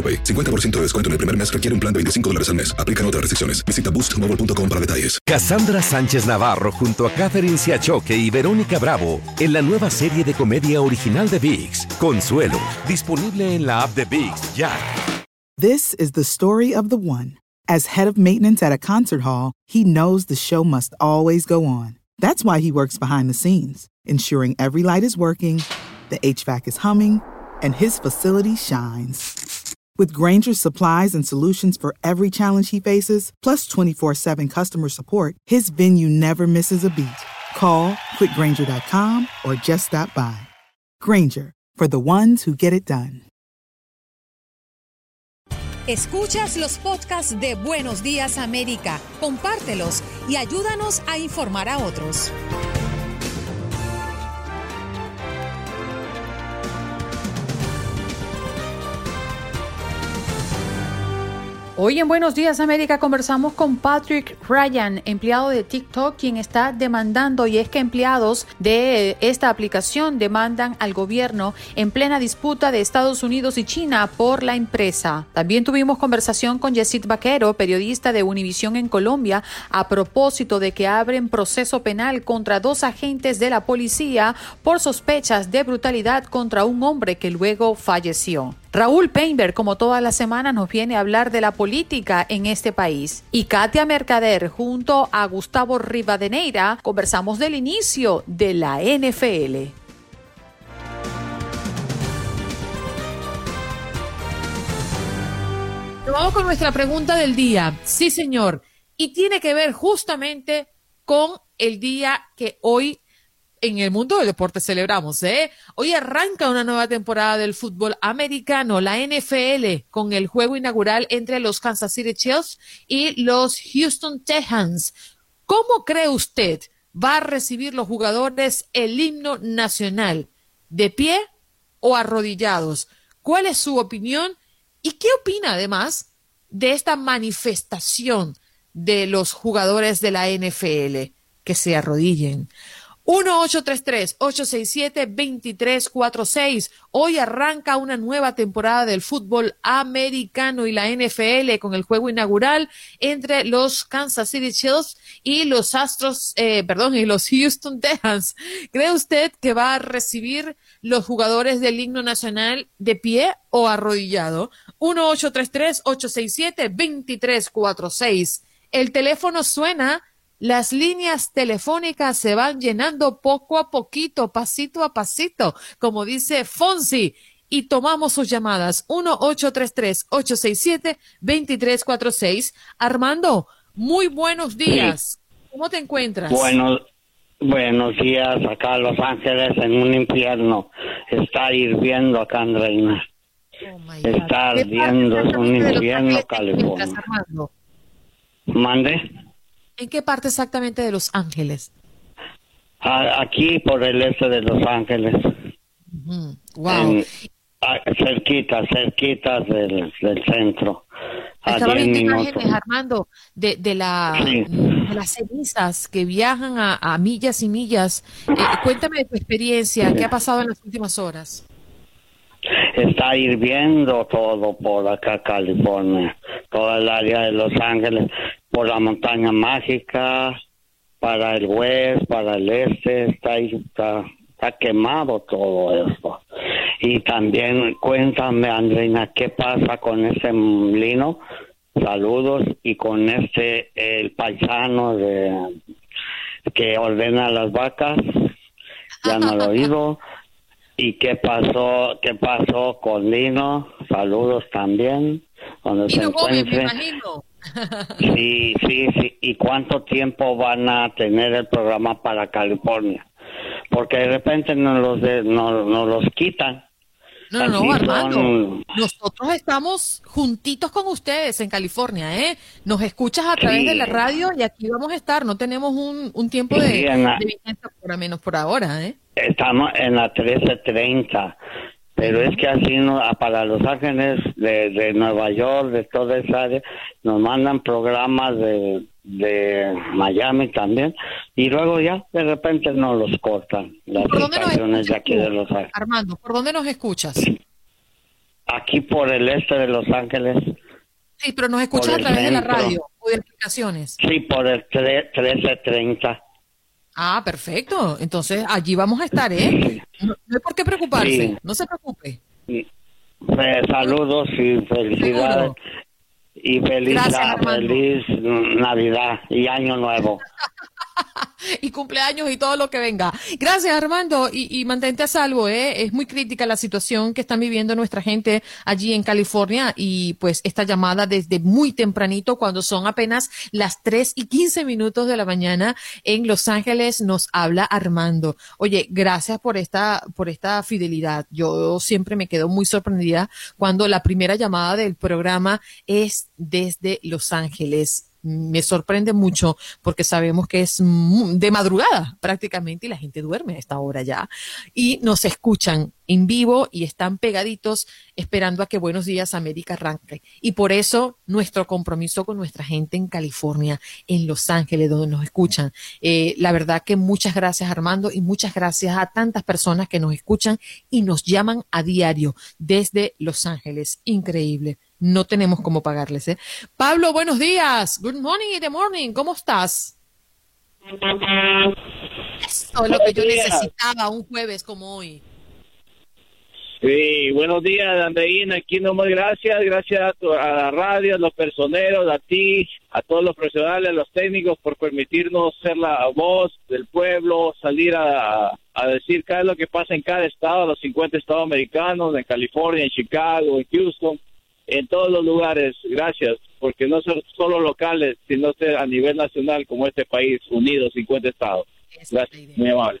AroPay. 50% de descuento en el primer mes requiere un plan de 25 dólares al mes. Aplican otras restricciones. Visita boostmobile.com para detalles. Cassandra Sánchez Navarro junto a Catherine Siachoque y Verónica Bravo en la nueva serie de comedia original de VIX, Consuelo, disponible en la app de VIX ya. This is the story of the one. As head of maintenance at a concert hall, he knows the show must always go on. That's why he works behind the scenes, ensuring every light is working, the HVAC is humming, and his facility shines. With Granger's supplies and solutions for every challenge he faces, plus 24 7 customer support, his venue never misses a beat. Call quickgranger.com or just stop by. Granger, for the ones who get it done. Escuchas los podcasts de Buenos Días América, compártelos y ayúdanos a informar a otros. Hoy en Buenos Días América conversamos con Patrick Ryan, empleado de TikTok, quien está demandando y es que empleados de esta aplicación demandan al gobierno en plena disputa de Estados Unidos y China por la empresa. También tuvimos conversación con Yesid Vaquero, periodista de Univisión en Colombia, a propósito de que abren proceso penal contra dos agentes de la policía por sospechas de brutalidad contra un hombre que luego falleció. Raúl Peinberg, como toda la semana, nos viene a hablar de la política en este país. Y Katia Mercader, junto a Gustavo Rivadeneira, conversamos del inicio de la NFL. Vamos con nuestra pregunta del día. Sí, señor. Y tiene que ver justamente con el día que hoy en el mundo del deporte celebramos, ¿eh? Hoy arranca una nueva temporada del fútbol americano, la NFL, con el juego inaugural entre los Kansas City Chiefs y los Houston Texans. ¿Cómo cree usted va a recibir los jugadores el himno nacional? ¿De pie o arrodillados? ¿Cuál es su opinión? ¿Y qué opina además de esta manifestación de los jugadores de la NFL que se arrodillen? 1-833-867-2346. Hoy arranca una nueva temporada del fútbol americano y la NFL con el juego inaugural entre los Kansas City Chiefs y los Astros, eh, perdón, y los Houston Texans. ¿Cree usted que va a recibir los jugadores del himno nacional de pie o arrodillado? 1-833-867-2346. El teléfono suena las líneas telefónicas se van llenando poco a poquito, pasito a pasito, como dice Fonsi. Y tomamos sus llamadas 1-833-867-2346. Armando, muy buenos días. ¿Cómo te encuentras? Buenos, buenos días acá en Los Ángeles en un infierno. Está hirviendo acá en Reina. Oh Está ardiendo, es un infierno California. ¿Mande? ¿En qué parte exactamente de Los Ángeles? aquí por el este de Los Ángeles. Wow. cerquita, cerquita del, centro. Estaba viendo imágenes, Armando, de, de, la, de las cenizas que viajan a, millas y millas. Eh, cuéntame de tu experiencia, ¿qué ha pasado en las últimas horas? Está hirviendo todo por acá, California, toda el área de Los Ángeles por la montaña mágica, para el oeste, para el este, está, está, está quemado todo esto. Y también cuéntame, Andreina, ¿qué pasa con ese lino saludos y con este el paisano de que ordena las vacas ya no lo oído y qué pasó qué pasó con Lino saludos también cuando se Lino encuentre. Sí sí sí y cuánto tiempo van a tener el programa para California porque de repente nos los de- nos, nos los quitan No, no, no, Armando. son- Nosotros estamos juntitos con ustedes en California, ¿eh? Nos escuchas a través Sí. de la radio y aquí vamos a estar. No tenemos un, un tiempo de, Sí, la- de vigencia por lo menos por ahora, ¿eh? Estamos en la 1330, pero es que así no, para Los Ángeles, de, de Nueva York, de toda esa área, nos mandan programas de, de Miami también, y luego ya de repente nos los cortan, las ¿Por dónde nos estaciones de aquí de Los Ángeles. Armando, ¿por dónde nos escuchas? Aquí por el este de Los Ángeles, Sí, pero nos escuchas a través de la radio o de aplicaciones. sí, por el tre- 1330. Ah, perfecto. Entonces allí vamos a estar, ¿eh? No, no hay por qué preocuparse. Sí. No se preocupe. Eh, saludos y felicidades. Seguro. Y feliz, Gracias, feliz Navidad y Año Nuevo. y cumpleaños y todo lo que venga. Gracias, Armando, y, y mantente a salvo, ¿eh? Es muy crítica la situación que están viviendo nuestra gente allí en California y pues esta llamada desde muy tempranito, cuando son apenas las 3 y 15 minutos de la mañana en Los Ángeles, nos habla Armando. Oye, gracias por esta, por esta fidelidad. Yo siempre me quedo muy sorprendida cuando la primera llamada del programa es desde Los Ángeles me sorprende mucho porque sabemos que es de madrugada prácticamente y la gente duerme a esta hora ya. Y nos escuchan en vivo y están pegaditos esperando a que Buenos Días América arranque. Y por eso nuestro compromiso con nuestra gente en California, en Los Ángeles, donde nos escuchan. Eh, la verdad que muchas gracias Armando y muchas gracias a tantas personas que nos escuchan y nos llaman a diario desde Los Ángeles. Increíble. No tenemos cómo pagarles. ¿eh? Pablo, buenos días. Good morning, the morning. ¿Cómo estás? Eso es lo que yo días. necesitaba un jueves como hoy. Sí, buenos días, Andreina. Aquí nomás gracias, gracias a, tu- a la radio, a los personeros, a ti, a todos los profesionales, a los técnicos por permitirnos ser la voz del pueblo, salir a, a decir qué es lo que pasa en cada estado, los 50 estados americanos, en California, en Chicago, en Houston, en todos los lugares. Gracias, porque no son solo locales, sino ser a nivel nacional como este país, unidos, 50 estados. Gracias, muy amable.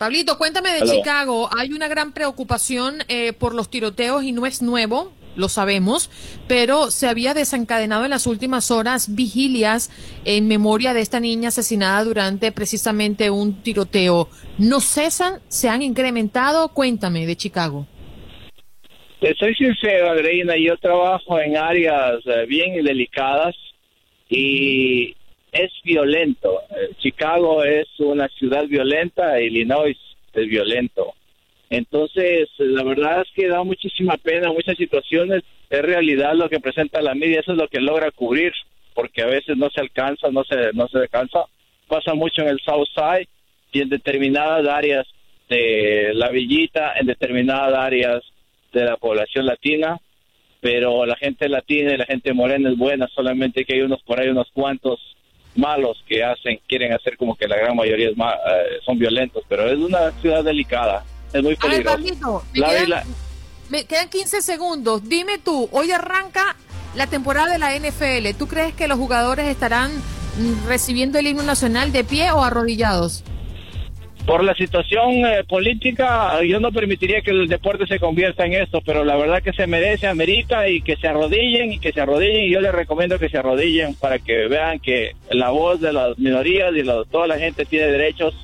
Pablito, cuéntame de. Chicago. Hay una gran preocupación eh, por los tiroteos y no es nuevo, lo sabemos, pero se había desencadenado en las últimas horas vigilias en memoria de esta niña asesinada durante precisamente un tiroteo. ¿No cesan? ¿Se han incrementado? Cuéntame de Chicago. Te soy sincero, Andreina, yo trabajo en áreas eh, bien delicadas y es violento. Eh, Chicago es una ciudad violenta, Illinois es violento. Entonces, eh, la verdad es que da muchísima pena, muchas situaciones, es realidad lo que presenta la media, eso es lo que logra cubrir, porque a veces no se alcanza, no se, no se alcanza. Pasa mucho en el South Side y en determinadas áreas de la villita, en determinadas áreas de la población latina, pero la gente latina y la gente morena es buena, solamente que hay unos por ahí, unos cuantos malos que hacen, quieren hacer como que la gran mayoría es ma- eh, son violentos, pero es una ciudad delicada, es muy peligrosa. Me La- me quedan 15 segundos. Dime tú, hoy arranca la temporada de la NFL. ¿Tú crees que los jugadores estarán mm, recibiendo el himno nacional de pie o arrodillados? Por la situación eh, política, yo no permitiría que el deporte se convierta en esto, pero la verdad que se merece, amerita y que se arrodillen y que se arrodillen. Y yo les recomiendo que se arrodillen para que vean que la voz de las minorías y la- toda la gente tiene derechos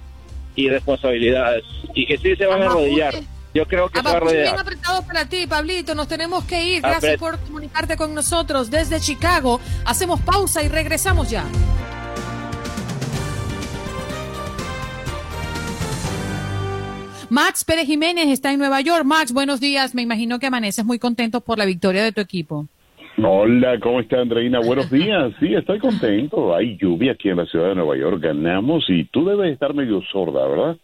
y responsabilidades y que sí se van a arrodillar. eh. Yo creo que se va a Abajo, bien arrodillar. apretado para ti, Pablito. Nos tenemos que ir. Gracias por comunicarte con nosotros desde Chicago. Hacemos pausa y regresamos ya. Max Pérez Jiménez está en Nueva York. Max, buenos días. Me imagino que amaneces muy contento por la victoria de tu equipo. Hola, ¿cómo está Andreina? Buenos días. Sí, estoy contento. Hay lluvia aquí en la ciudad de Nueva York. Ganamos y tú debes estar medio sorda, ¿verdad?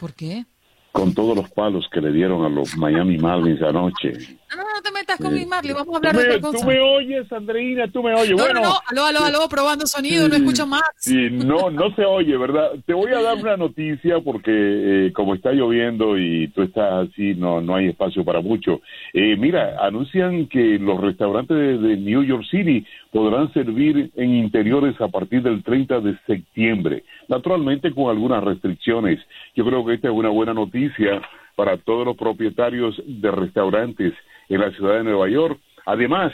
¿Por qué? Con todos los palos que le dieron a los Miami Marlins anoche. No, no, te metas con mi Marley, vamos a hablar de otra cosa. Tú me oyes, Andreina, tú me oyes. No, bueno, no, no, aló, aló, aló, probando sonido, no escucho más. Sí, no, no se oye, ¿verdad? Te voy a dar una noticia porque eh, como está lloviendo y tú estás así, no, no hay espacio para mucho. Eh, mira, anuncian que los restaurantes de, de New York City podrán servir en interiores a partir del 30 de septiembre, naturalmente con algunas restricciones. Yo creo que esta es una buena noticia para todos los propietarios de restaurantes en la ciudad de Nueva York. Además,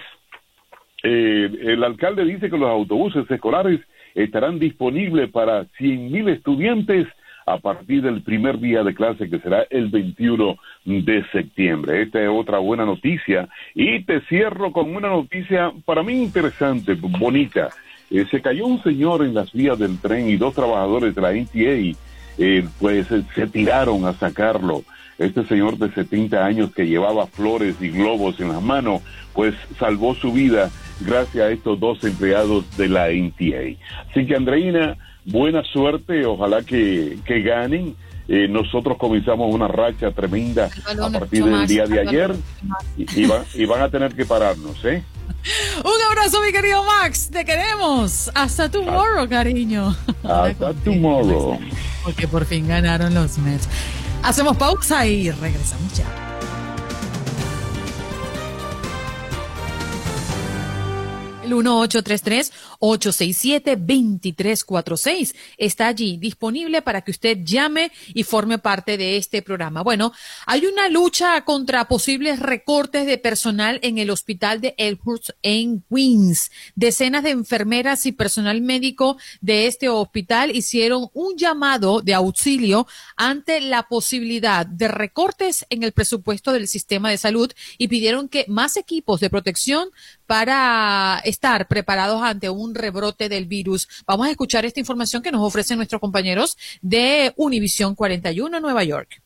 eh, el alcalde dice que los autobuses escolares estarán disponibles para 100.000 estudiantes a partir del primer día de clase que será el 21 de septiembre. Esta es otra buena noticia y te cierro con una noticia para mí interesante, bonita. Eh, se cayó un señor en las vías del tren y dos trabajadores de la NTA eh, pues se tiraron a sacarlo. Este señor de 70 años que llevaba flores y globos en las manos, pues salvó su vida gracias a estos dos empleados de la NTA. Así que Andreina, buena suerte, ojalá que, que ganen. Eh, nosotros comenzamos una racha tremenda a partir del día de ayer y, y van, y van a tener que pararnos, ¿eh? Un abrazo, mi querido Max, te queremos. Hasta tomorrow, cariño. Hasta tomorrow. Porque por fin ganaron los Mets. Hacemos pausa y regresamos ya. El 1833-867-2346 está allí disponible para que usted llame y forme parte de este programa. Bueno, hay una lucha contra posibles recortes de personal en el hospital de Elmhurst en Queens. Decenas de enfermeras y personal médico de este hospital hicieron un llamado de auxilio ante la posibilidad de recortes en el presupuesto del sistema de salud y pidieron que más equipos de protección para estar preparados ante un rebrote del virus. Vamos a escuchar esta información que nos ofrecen nuestros compañeros de Univisión 41 Nueva York.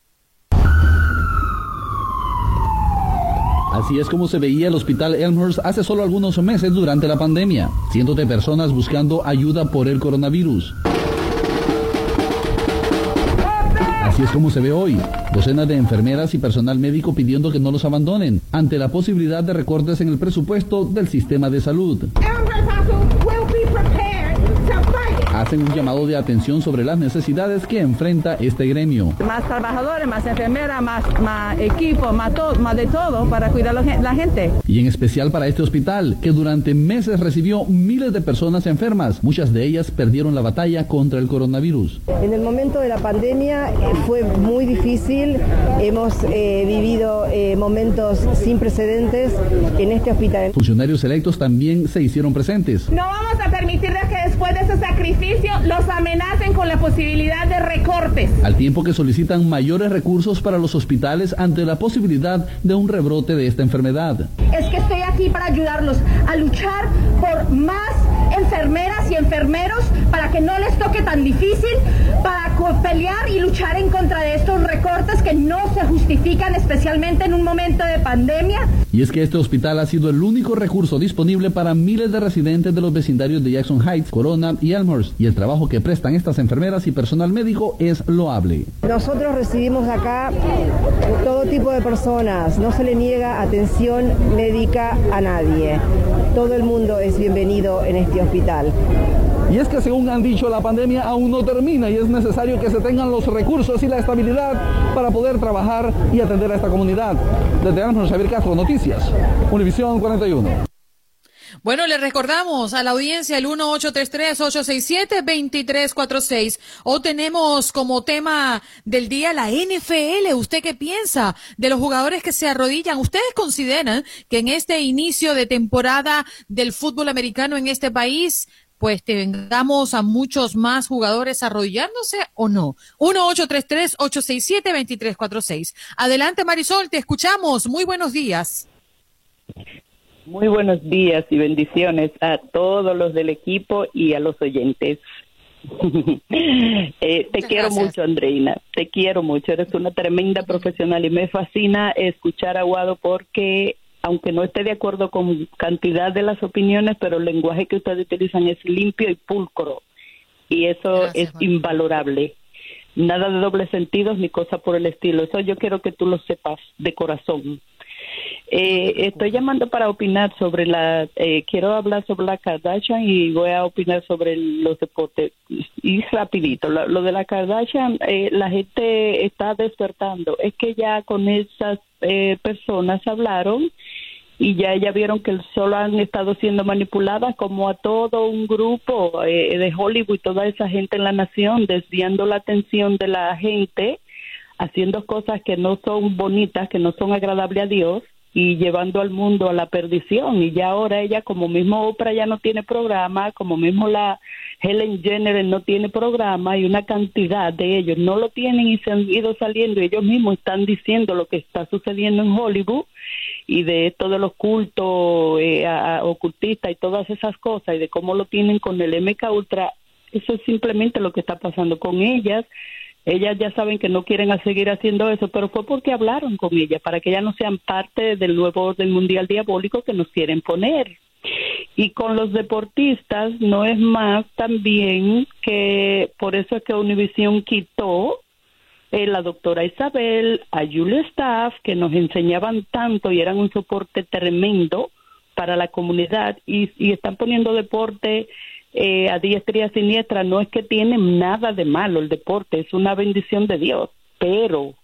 Así es como se veía el hospital Elmhurst hace solo algunos meses durante la pandemia. Cientos de personas buscando ayuda por el coronavirus. Así es como se ve hoy. Docenas de enfermeras y personal médico pidiendo que no los abandonen ante la posibilidad de recortes en el presupuesto del sistema de salud. Hacen un llamado de atención sobre las necesidades que enfrenta este gremio. Más trabajadores, más enfermeras, más, más equipo, más, todo, más de todo para cuidar a la gente. Y en especial para este hospital, que durante meses recibió miles de personas enfermas. Muchas de ellas perdieron la batalla contra el coronavirus. En el momento de la pandemia eh, fue muy difícil. Hemos eh, vivido eh, momentos sin precedentes en este hospital. Funcionarios electos también se hicieron presentes. No vamos a permitirles que después de ese sacrificio los amenacen con la posibilidad de recortes. Al tiempo que solicitan mayores recursos para los hospitales ante la posibilidad de un rebrote de esta enfermedad. Es que estoy aquí para ayudarlos a luchar por más enfermeras y enfermeros para que no les toque tan difícil, para pelear y luchar en contra de estos recortes que no se justifican, especialmente en un momento de pandemia. Y es que este hospital ha sido el único recurso disponible para miles de residentes de los vecindarios de Jackson Heights, Corona y Elmhurst, y el trabajo que prestan estas enfermeras y personal médico es loable. Nosotros recibimos acá todo tipo de personas, no se le niega atención médica a nadie. Todo el mundo es bienvenido en este hospital. Y es que según han dicho, la pandemia aún no termina y es necesario que se tengan los recursos y la estabilidad para poder trabajar y atender a esta comunidad. Desde Elmhurst, Javier Castro, Noticias, Univisión 41. Bueno, le recordamos a la audiencia el 1833-867-2346. O tenemos como tema del día la NFL. ¿Usted qué piensa de los jugadores que se arrodillan? ¿Ustedes consideran que en este inicio de temporada del fútbol americano en este país pues tengamos a muchos más jugadores arrodillándose o no. 1-833-867-2346. Adelante Marisol, te escuchamos. Muy buenos días. Muy buenos días y bendiciones a todos los del equipo y a los oyentes. eh, te quiero gracias. mucho, Andreina. Te quiero mucho. Eres una tremenda profesional y me fascina escuchar a Guado porque, aunque no esté de acuerdo con cantidad de las opiniones, pero el lenguaje que ustedes utilizan es limpio y pulcro. Y eso gracias, es Juan. invalorable. Nada de dobles sentidos ni cosa por el estilo. Eso yo quiero que tú lo sepas de corazón. Eh, estoy llamando para opinar sobre la, eh, quiero hablar sobre la Kardashian y voy a opinar sobre los deportes. Y rapidito, lo, lo de la Kardashian, eh, la gente está despertando. Es que ya con esas eh, personas hablaron y ya ya vieron que solo han estado siendo manipuladas como a todo un grupo eh, de Hollywood y toda esa gente en la nación, desviando la atención de la gente, haciendo cosas que no son bonitas, que no son agradables a Dios y llevando al mundo a la perdición. Y ya ahora ella, como mismo Oprah ya no tiene programa, como mismo la Helen Jenner no tiene programa y una cantidad de ellos no lo tienen y se han ido saliendo ellos mismos están diciendo lo que está sucediendo en Hollywood y de de los cultos eh, ocultistas y todas esas cosas y de cómo lo tienen con el MK Ultra, eso es simplemente lo que está pasando con ellas. Ellas ya saben que no quieren seguir haciendo eso, pero fue porque hablaron con ellas para que ellas no sean parte del nuevo orden mundial diabólico que nos quieren poner. Y con los deportistas no es más también que por eso es que Univision quitó eh, la doctora Isabel, a Julia Staff, que nos enseñaban tanto y eran un soporte tremendo para la comunidad y, y están poniendo deporte eh, a diestra y a siniestra. No es que tiene nada de malo el deporte, es una bendición de Dios, pero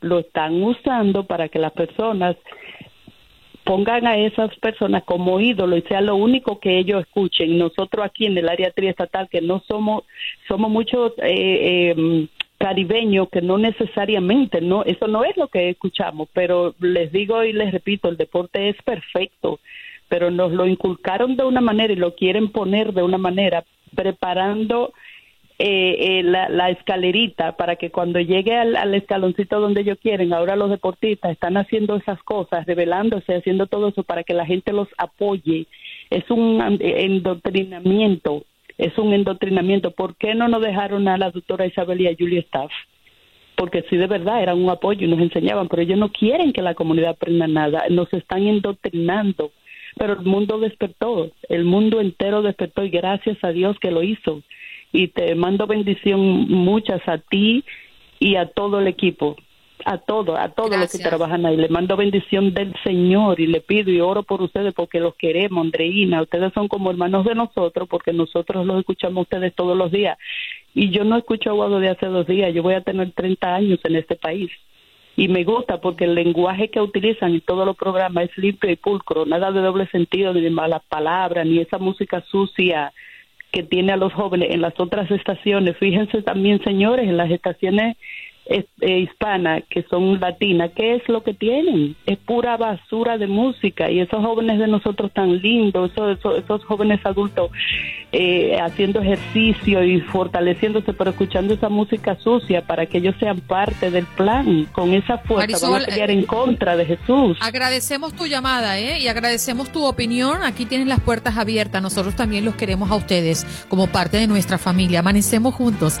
lo están usando para que las personas pongan a esas personas como ídolo y sea lo único que ellos escuchen. Nosotros aquí en el área triestatal, que no somos, somos muchos eh, eh, caribeños que no necesariamente, no, eso no es lo que escuchamos, pero les digo y les repito, el deporte es perfecto, pero nos lo inculcaron de una manera y lo quieren poner de una manera, preparando eh, eh, la, escalerita para que cuando llegue al, al escaloncito donde ellos quieren, ahora los deportistas están haciendo esas cosas, revelándose, haciendo todo eso para que la gente los apoye. Es un an- endoctrinamiento, es un endoctrinamiento. ¿Por qué no nos dejaron a la doctora Isabel y a Julia Staff? Porque sí, de verdad, eran un apoyo y nos enseñaban, pero ellos no quieren que la comunidad aprenda nada, nos están endoctrinando. Pero el mundo despertó, el mundo entero despertó y gracias a Dios que lo hizo y te mando bendición muchas a ti y a todo el equipo, a todo, a todos los que trabajan ahí. Le mando bendición del Señor y le pido y oro por ustedes porque los queremos, Andreina. Ustedes son como hermanos de nosotros porque nosotros los escuchamos a ustedes todos los días. Y yo no escucho Aguado de hace dos días, yo voy a tener 30 años en este país. Y me gusta porque el lenguaje que utilizan en todos los programas es limpio y pulcro, nada de doble sentido, ni de malas palabras, ni esa música sucia que tiene a los jóvenes en las otras estaciones. Fíjense también, señores, en las estaciones eh, hispanas que son latinas, ¿qué es lo que tienen? Es pura basura de música y esos jóvenes de nosotros tan lindos, esos, esos, esos jóvenes adultos eh, haciendo ejercicio y fortaleciéndose, pero escuchando esa música sucia para que ellos sean parte del plan. Con esa fuerza van Marisol, a pelear eh, en contra de Jesús. Agradecemos tu llamada ¿eh? y agradecemos tu opinión. Aquí tienes las puertas abiertas. Nosotros también los queremos a ustedes como parte de nuestra familia. Amanecemos juntos.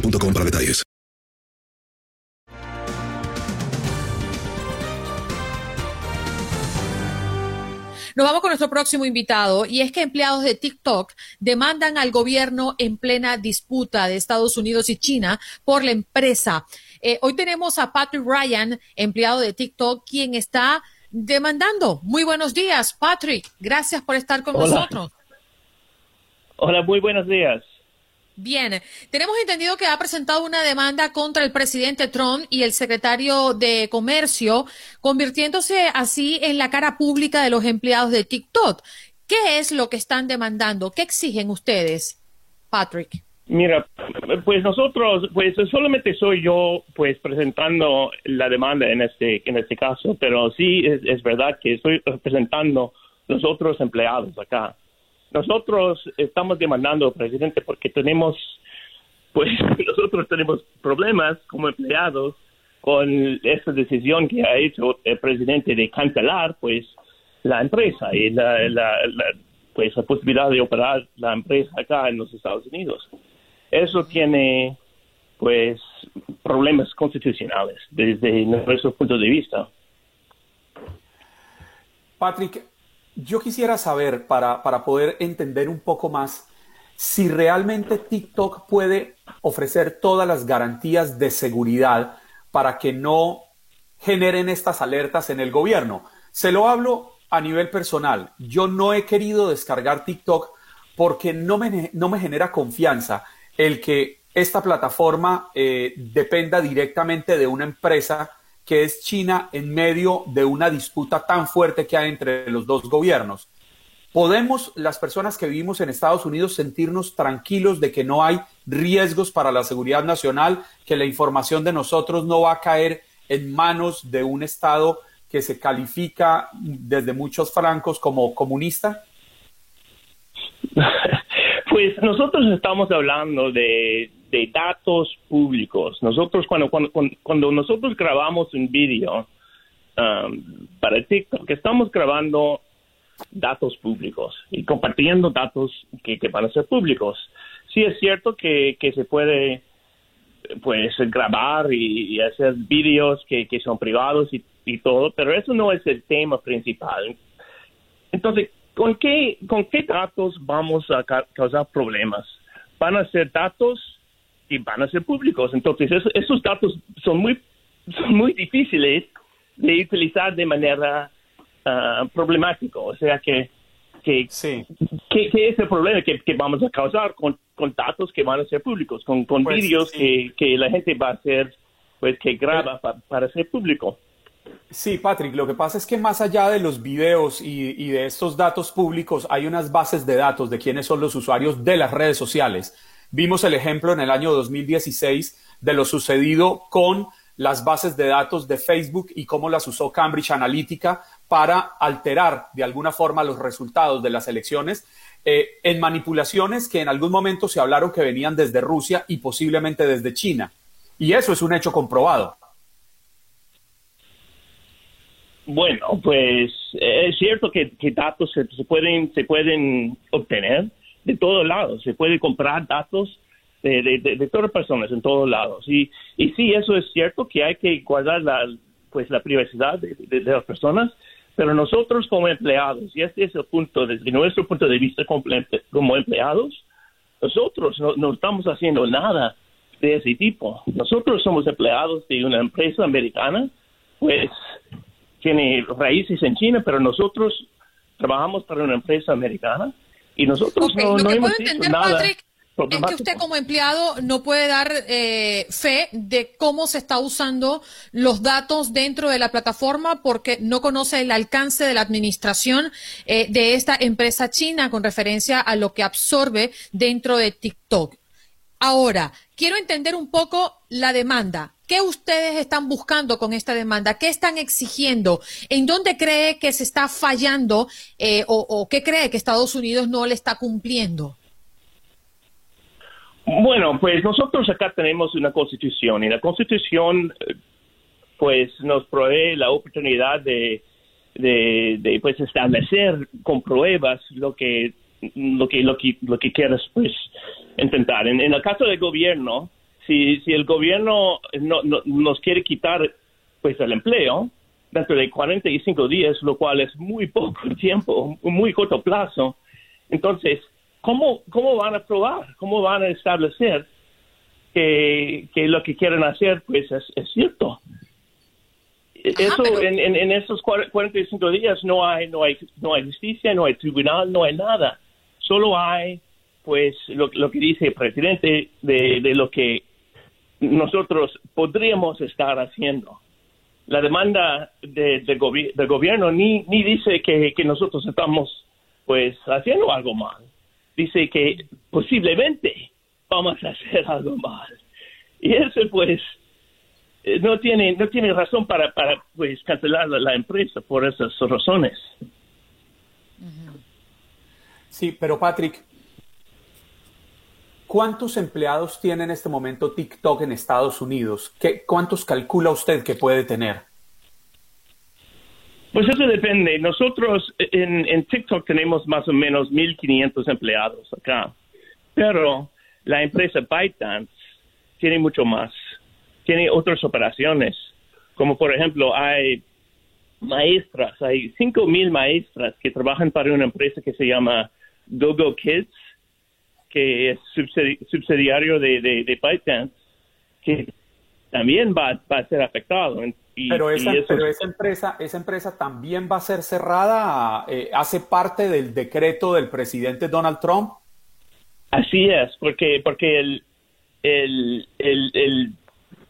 boostmobile.com para detalles. Nos vamos con nuestro próximo invitado y es que empleados de TikTok demandan al gobierno en plena disputa de Estados Unidos y China por la empresa. Eh, hoy tenemos a Patrick Ryan, empleado de TikTok, quien está demandando. Muy buenos días, Patrick. Gracias por estar con Hola. nosotros. Hola, muy buenos días. Bien, tenemos entendido que ha presentado una demanda contra el presidente Trump y el secretario de Comercio, convirtiéndose así en la cara pública de los empleados de TikTok. ¿Qué es lo que están demandando? ¿Qué exigen ustedes, Patrick? Mira, pues nosotros, pues solamente soy yo, pues presentando la demanda en este, en este caso, pero sí es, es verdad que estoy representando los otros empleados acá. Nosotros estamos demandando, presidente, porque tenemos pues nosotros tenemos problemas como empleados con esta decisión que ha hecho el presidente de cancelar pues la empresa y la, la, pues la posibilidad de operar la empresa acá en los Estados Unidos. Eso tiene pues problemas constitucionales desde nuestro punto de vista. Patrick, yo quisiera saber, para, para poder entender un poco más, si realmente TikTok puede ofrecer todas las garantías de seguridad para que no generen estas alertas en el gobierno. Se lo hablo a nivel personal. Yo no he querido descargar TikTok porque no me, no me genera confianza el que esta plataforma eh, dependa directamente de una empresa que es China en medio de una disputa tan fuerte que hay entre los dos gobiernos. ¿Podemos las personas que vivimos en Estados Unidos sentirnos tranquilos de que no hay riesgos para la seguridad nacional, que la información de nosotros no va a caer en manos de un Estado que se califica desde muchos francos como comunista? Pues nosotros estamos hablando de, datos públicos. Nosotros cuando, cuando, cuando nosotros grabamos un vídeo um, para TikTok, estamos grabando datos públicos y compartiendo datos que, van a ser públicos. Sí es cierto que, que se puede pues grabar y, hacer vídeos que, que son privados y, y, todo, pero eso no es el tema principal. Entonces, ¿con qué, con qué datos vamos a causar problemas? Van a ser datos y van a ser públicos. Entonces, esos datos son muy, son muy difíciles de utilizar de manera uh, problemática. O sea que, que, que, es el problema que, que vamos a causar con, con, datos que van a ser públicos, con, con pues, vídeos que, que la gente va a hacer, pues que graba para ser público. Sí, Patrick, lo que pasa es que más allá de los videos y, de estos datos públicos, hay unas bases de datos de quiénes son los usuarios de las redes sociales. Vimos el ejemplo en el año 2016 de lo sucedido con las bases de datos de Facebook y cómo las usó Cambridge Analytica para alterar de alguna forma los resultados de las elecciones eh, en manipulaciones que en algún momento se hablaron que venían desde Rusia y posiblemente desde China. Y eso es un hecho comprobado. Bueno, pues eh, es cierto que, datos se, pueden se pueden obtener de todos lados. Se puede comprar datos de, de, todas las personas en todos lados. Y, y sí, eso es cierto que hay que guardar la, pues, la privacidad de, las personas, pero nosotros como empleados, y este es el punto, desde nuestro punto de vista como empleados, nosotros no, no estamos haciendo nada de ese tipo. Nosotros somos empleados de una empresa americana, pues tiene raíces en China, pero nosotros trabajamos para una empresa americana y nosotros no, no hemos entender, nada. Patrick, es que usted como empleado no puede dar eh, fe de cómo se está usando los datos dentro de la plataforma porque no conoce el alcance de la administración eh, de esta empresa china con referencia a lo que absorbe dentro de TikTok. Ahora, quiero entender un poco la demanda. ¿Qué ustedes están buscando con esta demanda? ¿Qué están exigiendo? ¿En dónde cree que se está fallando eh, o, qué cree que Estados Unidos no le está cumpliendo? Bueno, pues nosotros acá tenemos una constitución y la constitución pues nos provee la oportunidad de, de, pues establecer con pruebas lo que lo que lo que lo que quieras pues intentar. En, en el caso del gobierno, si, si el gobierno no, nos quiere quitar pues el empleo dentro de 45 días, lo cual es muy poco tiempo, muy corto plazo, entonces, ¿cómo, cómo van a probar? ¿Cómo van a establecer que, que lo que quieren hacer pues es, es cierto? Eso en, en, esos 45 días no hay, no hay no hay justicia, no hay tribunal, no hay nada. Solo hay pues lo, que dice el presidente de, lo que nosotros podríamos estar haciendo. La demanda de, del gobierno ni, ni dice que, nosotros estamos pues haciendo algo mal. Dice que posiblemente vamos a hacer algo mal. Y eso pues eh, no tiene no tiene razón para, para pues cancelar la, empresa por esas razones. Sí, pero Patrick, ¿cuántos empleados tiene en este momento TikTok en Estados Unidos? ¿Qué, ¿Cuántos calcula usted que puede tener? Pues eso depende. Nosotros en, en TikTok tenemos más o menos 1.500 empleados acá, pero la empresa ByteDance tiene mucho más. Tiene otras operaciones, como por ejemplo hay maestras, hay 5.000 maestras que trabajan para una empresa que se llama GoGo Kids, que es subsidiario de, de, ByteDance, que también va, va a ser afectado. pero, esa, pero esa empresa, esa empresa también va a ser cerrada, eh, hace parte del decreto del presidente Donald Trump. Así es, porque, porque el, el, el,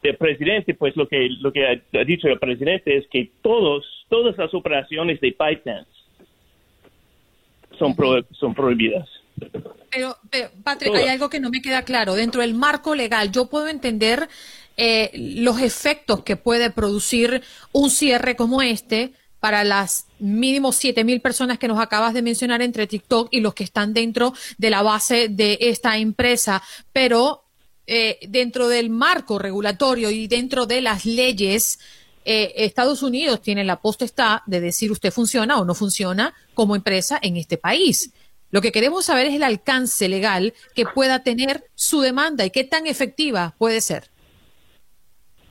el, presidente, pues lo que, lo que ha, dicho el presidente es que todos, todas las operaciones de ByteDance son, son prohibidas. Pero, Patrick, hay algo que no me queda claro. Dentro del marco legal, yo puedo entender eh, los efectos que puede producir un cierre como este para las mínimo siete mil personas que nos acabas de mencionar entre TikTok y los que están dentro de la base de esta empresa. Pero eh, dentro del marco regulatorio y dentro de las leyes, eh, Estados Unidos tiene la potestad de decir usted funciona o no funciona como empresa en este país. Lo que queremos saber es el alcance legal que pueda tener su demanda y qué tan efectiva puede ser.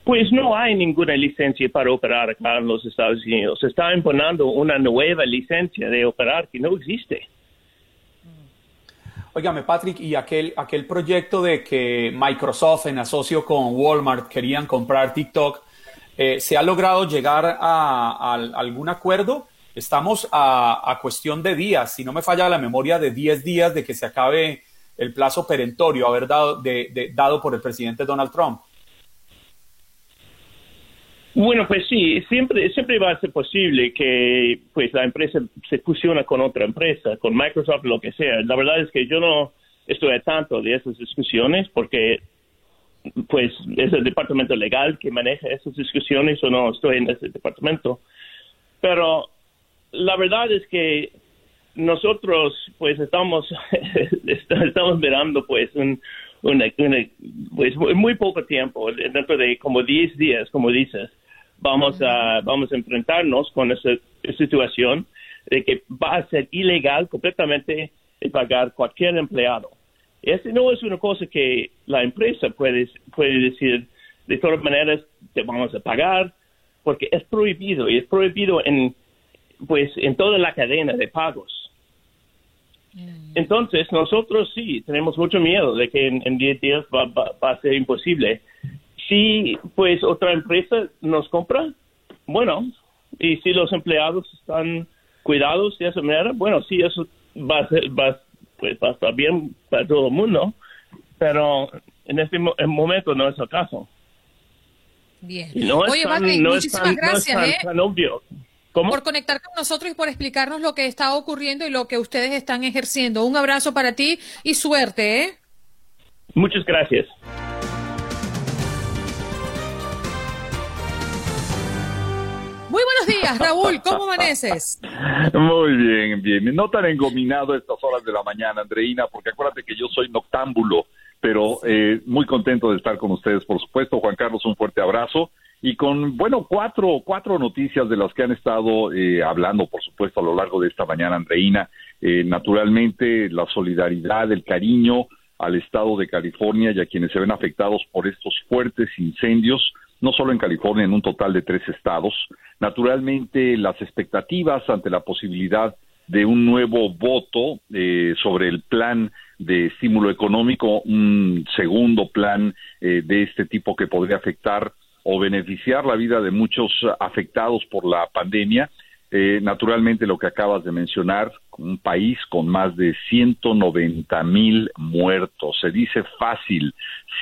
Pues no hay ninguna licencia para operar acá en los Estados Unidos. Se está imponiendo una nueva licencia de operar que no existe. Óigame, Patrick, y aquel, aquel proyecto de que Microsoft en asocio con Walmart querían comprar TikTok, eh, ¿se ha logrado llegar a algún acuerdo? Estamos a, cuestión de días, si no me falla la memoria, de 10 días de que se acabe el plazo perentorio haber dado, dado por el presidente Donald Trump. Bueno, pues sí, siempre, siempre va a ser posible que pues la empresa se fusione con otra empresa, con Microsoft, lo que sea. La verdad es que yo no estoy al tanto de esas discusiones porque pues es el departamento legal que maneja esas discusiones o no estoy en ese departamento. Pero la verdad es que nosotros pues estamos estamos mirando pues un una, pues muy poco tiempo dentro de como 10 días como dices vamos a vamos a enfrentarnos con esa, situación de que va a ser ilegal completamente pagar cualquier empleado esa no es una cosa que la empresa puede puede decir de todas maneras te vamos a pagar porque es prohibido y es prohibido en pues en toda la cadena de pagos. Mm. Entonces, nosotros sí tenemos mucho miedo de que en 10 días va, a ser imposible. Si, pues, otra empresa nos compra, bueno, y si los empleados están cuidados de esa manera, bueno, sí, eso va a, ser, va, pues, va a estar bien para todo el mundo, pero en este momento no es el caso. Bien. Oye, muchísimas gracias. ¿eh? por conectar con nosotros y por explicarnos lo que está ocurriendo y lo que ustedes están ejerciendo. Un abrazo para ti y suerte. ¿eh? Muchas gracias. Muy buenos días, Raúl. ¿Cómo amaneces? Muy bien, bien. No tan engominado a estas horas de la mañana, Andreina, porque acuérdate que yo soy noctámbulo, pero eh, muy contento de estar con ustedes, por supuesto. Juan Carlos, un fuerte abrazo y con, bueno, cuatro, cuatro noticias de las que han estado eh, hablando, por supuesto, a lo largo de esta mañana, Andreina. Eh, naturalmente, la solidaridad, el cariño al estado de California y a quienes se ven afectados por estos fuertes incendios, no solo en California, en un total de tres estados. Naturalmente, las expectativas ante la posibilidad de un nuevo voto eh, sobre el plan de estímulo económico, un segundo plan de este tipo que podría afectar o beneficiar la vida de muchos afectados por la pandemia. Eh, naturalmente, lo que acabas de mencionar, un país con más de 190 mil muertos. Se dice fácil,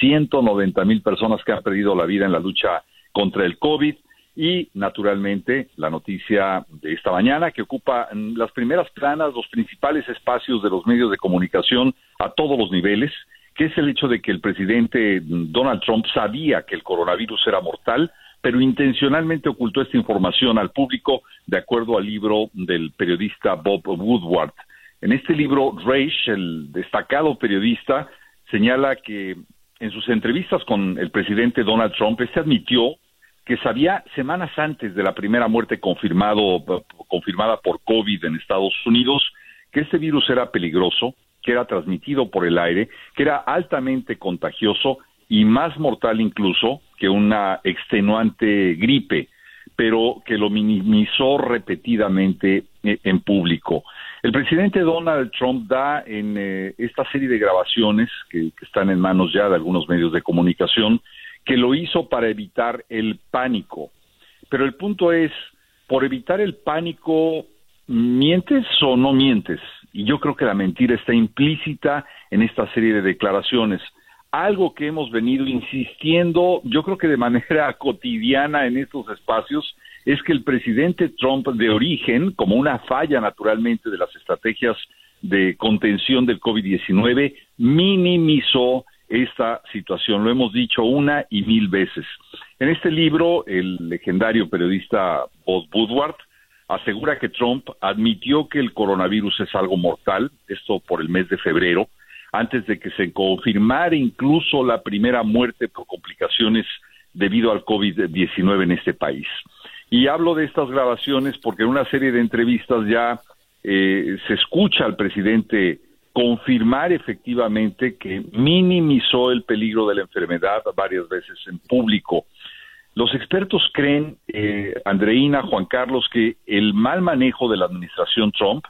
190 mil personas que han perdido la vida en la lucha contra el COVID. Y, naturalmente, la noticia de esta mañana que ocupa las primeras planas, los principales espacios de los medios de comunicación a todos los niveles, que es el hecho de que el presidente Donald Trump sabía que el coronavirus era mortal, pero intencionalmente ocultó esta información al público de acuerdo al libro del periodista Bob Woodward. En este libro, Reich, el destacado periodista, señala que en sus entrevistas con el presidente Donald Trump, este admitió que sabía semanas antes de la primera muerte confirmado, confirmada por COVID en Estados Unidos que este virus era peligroso, que era transmitido por el aire, que era altamente contagioso y más mortal incluso que una extenuante gripe, pero que lo minimizó repetidamente eh, en público. El presidente Donald Trump da en eh, esta serie de grabaciones que, que están en manos ya de algunos medios de comunicación que lo hizo para evitar el pánico. Pero el punto es, por evitar el pánico, ¿mientes o no mientes? Y yo creo que la mentira está implícita en esta serie de declaraciones. Algo que hemos venido insistiendo, yo creo que de manera cotidiana en estos espacios, es que el presidente Trump de origen, como una falla naturalmente de las estrategias de contención del COVID-19, minimizó esta situación. Lo hemos dicho una y mil veces. En este libro, el legendario periodista Bob Woodward asegura que Trump admitió que el coronavirus es algo mortal, esto por el mes de febrero, antes de que se confirmara incluso la primera muerte por complicaciones debido al COVID-19 en este país. Y hablo de estas grabaciones porque en una serie de entrevistas ya eh, se escucha al presidente confirmar efectivamente que minimizó el peligro de la enfermedad varias veces en público. Los expertos creen, eh, Andreina, Juan Carlos, que el mal manejo de la administración Trump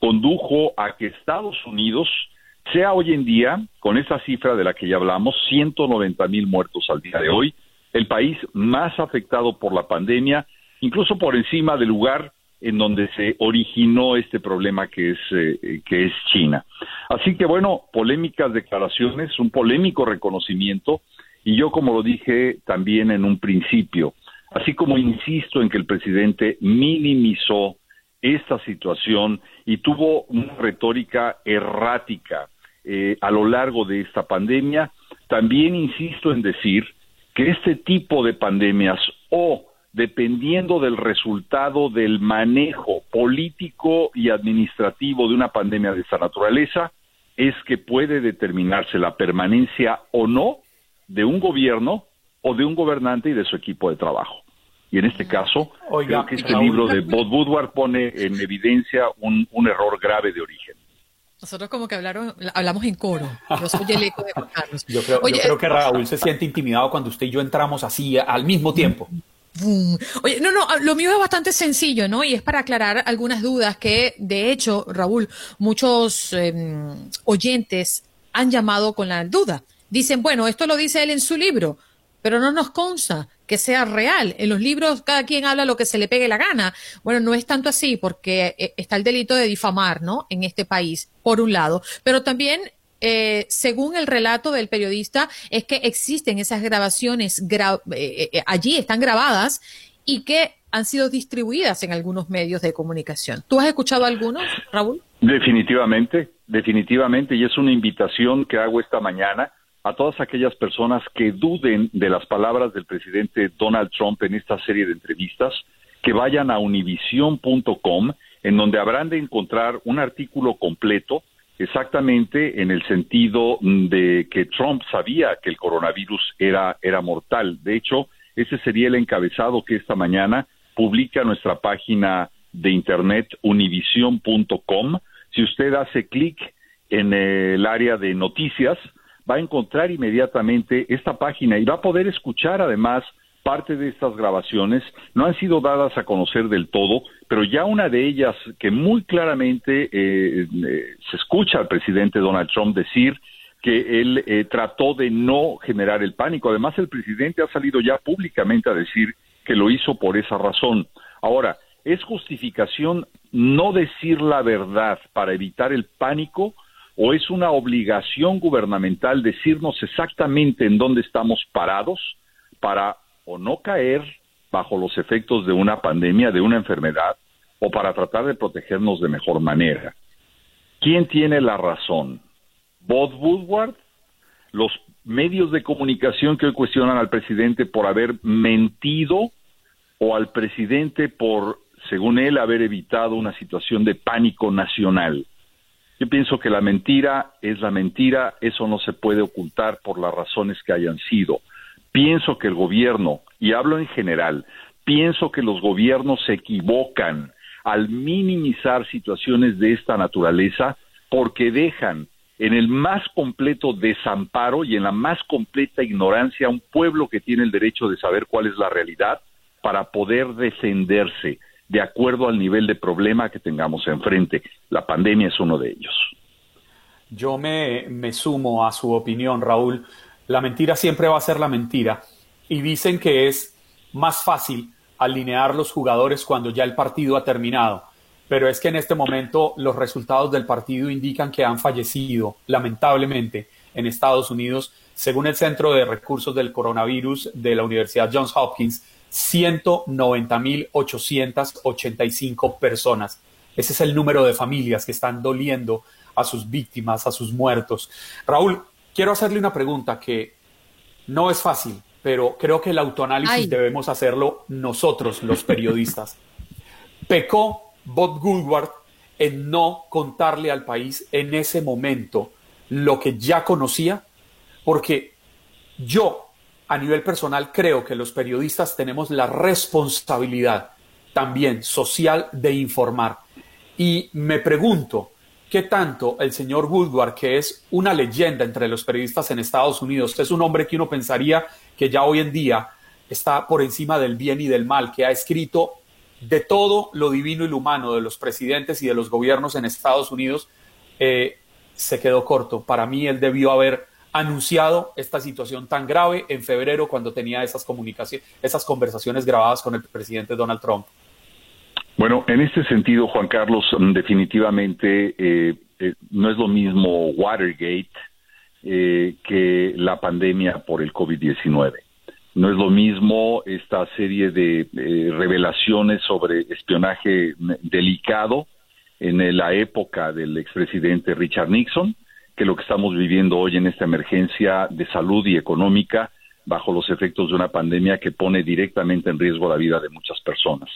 condujo a que Estados Unidos sea hoy en día, con esa cifra de la que ya hablamos, 190 mil muertos al día de hoy, el país más afectado por la pandemia, incluso por encima del lugar en donde se originó este problema que es, eh, que es China. Así que bueno, polémicas declaraciones, un polémico reconocimiento y yo como lo dije también en un principio, así como insisto en que el presidente minimizó esta situación y tuvo una retórica errática eh, a lo largo de esta pandemia, también insisto en decir que este tipo de pandemias o dependiendo del resultado del manejo político y administrativo de una pandemia de esta naturaleza, es que puede determinarse la permanencia o no de un gobierno o de un gobernante y de su equipo de trabajo. Y en este caso, creo que este libro de Bob Woodward pone en evidencia un, error grave de origen. Nosotros como que hablaron, hablamos en coro. Yo soy el eco de Carlos. Yo creo, yo creo que Raúl se siente intimidado cuando usted y yo entramos así al mismo tiempo. Oye, no, no, lo mío es bastante sencillo, ¿no? Y es para aclarar algunas dudas que, de hecho, Raúl, muchos em, oyentes han llamado con la duda. Dicen, bueno, esto lo dice él en su libro, pero no nos consta que sea real. En los libros cada quien habla lo que se le pegue la gana. Bueno, no es tanto así porque eh, está el delito de difamar, ¿no? En este país, por un lado. Pero también eh, según el relato del periodista, es que existen esas grabaciones, eh, eh, allí están grabadas y que han sido distribuidas en algunos medios de comunicación. ¿Tú has escuchado algunos, Raúl? Definitivamente, definitivamente, y es una invitación que hago esta mañana a todas aquellas personas que duden de las palabras del presidente Donald Trump en esta serie de entrevistas, que vayan a univision.com, en donde habrán de encontrar un artículo completo exactamente en el sentido de que Trump sabía que el coronavirus era, era mortal. De hecho, ese sería el encabezado que esta mañana publica nuestra página de internet univision.com. Si usted hace clic en el área de noticias, va a encontrar inmediatamente esta página y va a poder escuchar además parte de estas grabaciones no han sido dadas a conocer del todo, pero ya una de ellas que muy claramente eh, eh, se escucha al presidente Donald Trump decir que él eh, trató de no generar el pánico. Además, el presidente ha salido ya públicamente a decir que lo hizo por esa razón. Ahora, ¿es justificación no decir la verdad para evitar el pánico o es una obligación gubernamental decirnos exactamente en dónde estamos parados para o no caer bajo los efectos de una pandemia, de una enfermedad, o para tratar de protegernos de mejor manera. ¿Quién tiene la razón? ¿Bob Woodward? ¿Los medios de comunicación que hoy cuestionan al presidente por haber mentido o al presidente por, según él, haber evitado una situación de pánico nacional? Yo pienso que la mentira es la mentira, eso no se puede ocultar por las razones que hayan sido. Pienso que el gobierno, y hablo en general, pienso que los gobiernos se equivocan al minimizar situaciones de esta naturaleza porque dejan en el más completo desamparo y en la más completa ignorancia a un pueblo que tiene el derecho de saber cuál es la realidad para poder defenderse de acuerdo al nivel de problema que tengamos enfrente. La pandemia es uno de ellos. Yo me, me sumo a su opinión, Raúl. La mentira siempre va a ser la mentira. Y dicen que es más fácil alinear los jugadores cuando ya el partido ha terminado. Pero es que en este momento los resultados del partido indican que han fallecido, lamentablemente, en Estados Unidos, según el Centro de Recursos del Coronavirus de la Universidad Johns Hopkins, 190.885 personas. Ese es el número de familias que están doliendo a sus víctimas, a sus muertos. Raúl, quiero hacerle una pregunta que no es fácil, pero creo que el autoanálisis debemos hacerlo nosotros, los periodistas. Pecó Bob Goodward en no contarle al país en ese momento lo que ya conocía, porque yo a nivel personal creo que los periodistas tenemos la responsabilidad también social de informar. Y me pregunto, ¿qué tanto el señor Woodward, que es una leyenda entre los periodistas en Estados Unidos, es un hombre que uno pensaría que ya hoy en día está por encima del bien y del mal, que ha escrito de todo lo divino y lo humano de los presidentes y de los gobiernos en Estados Unidos, eh, se quedó corto. Para mí él debió haber anunciado esta situación tan grave en febrero cuando tenía esas comunicaciones, esas conversaciones grabadas con el presidente Donald Trump. Bueno, en este sentido, Juan Carlos, mm, definitivamente eh, eh, no es lo mismo Watergate eh, que la pandemia por el COVID-19. No es lo mismo esta serie de revelaciones sobre espionaje delicado en la época del expresidente Richard Nixon, que lo que estamos viviendo hoy en esta emergencia de salud y económica bajo los efectos de una pandemia que pone directamente en riesgo la vida de muchas personas.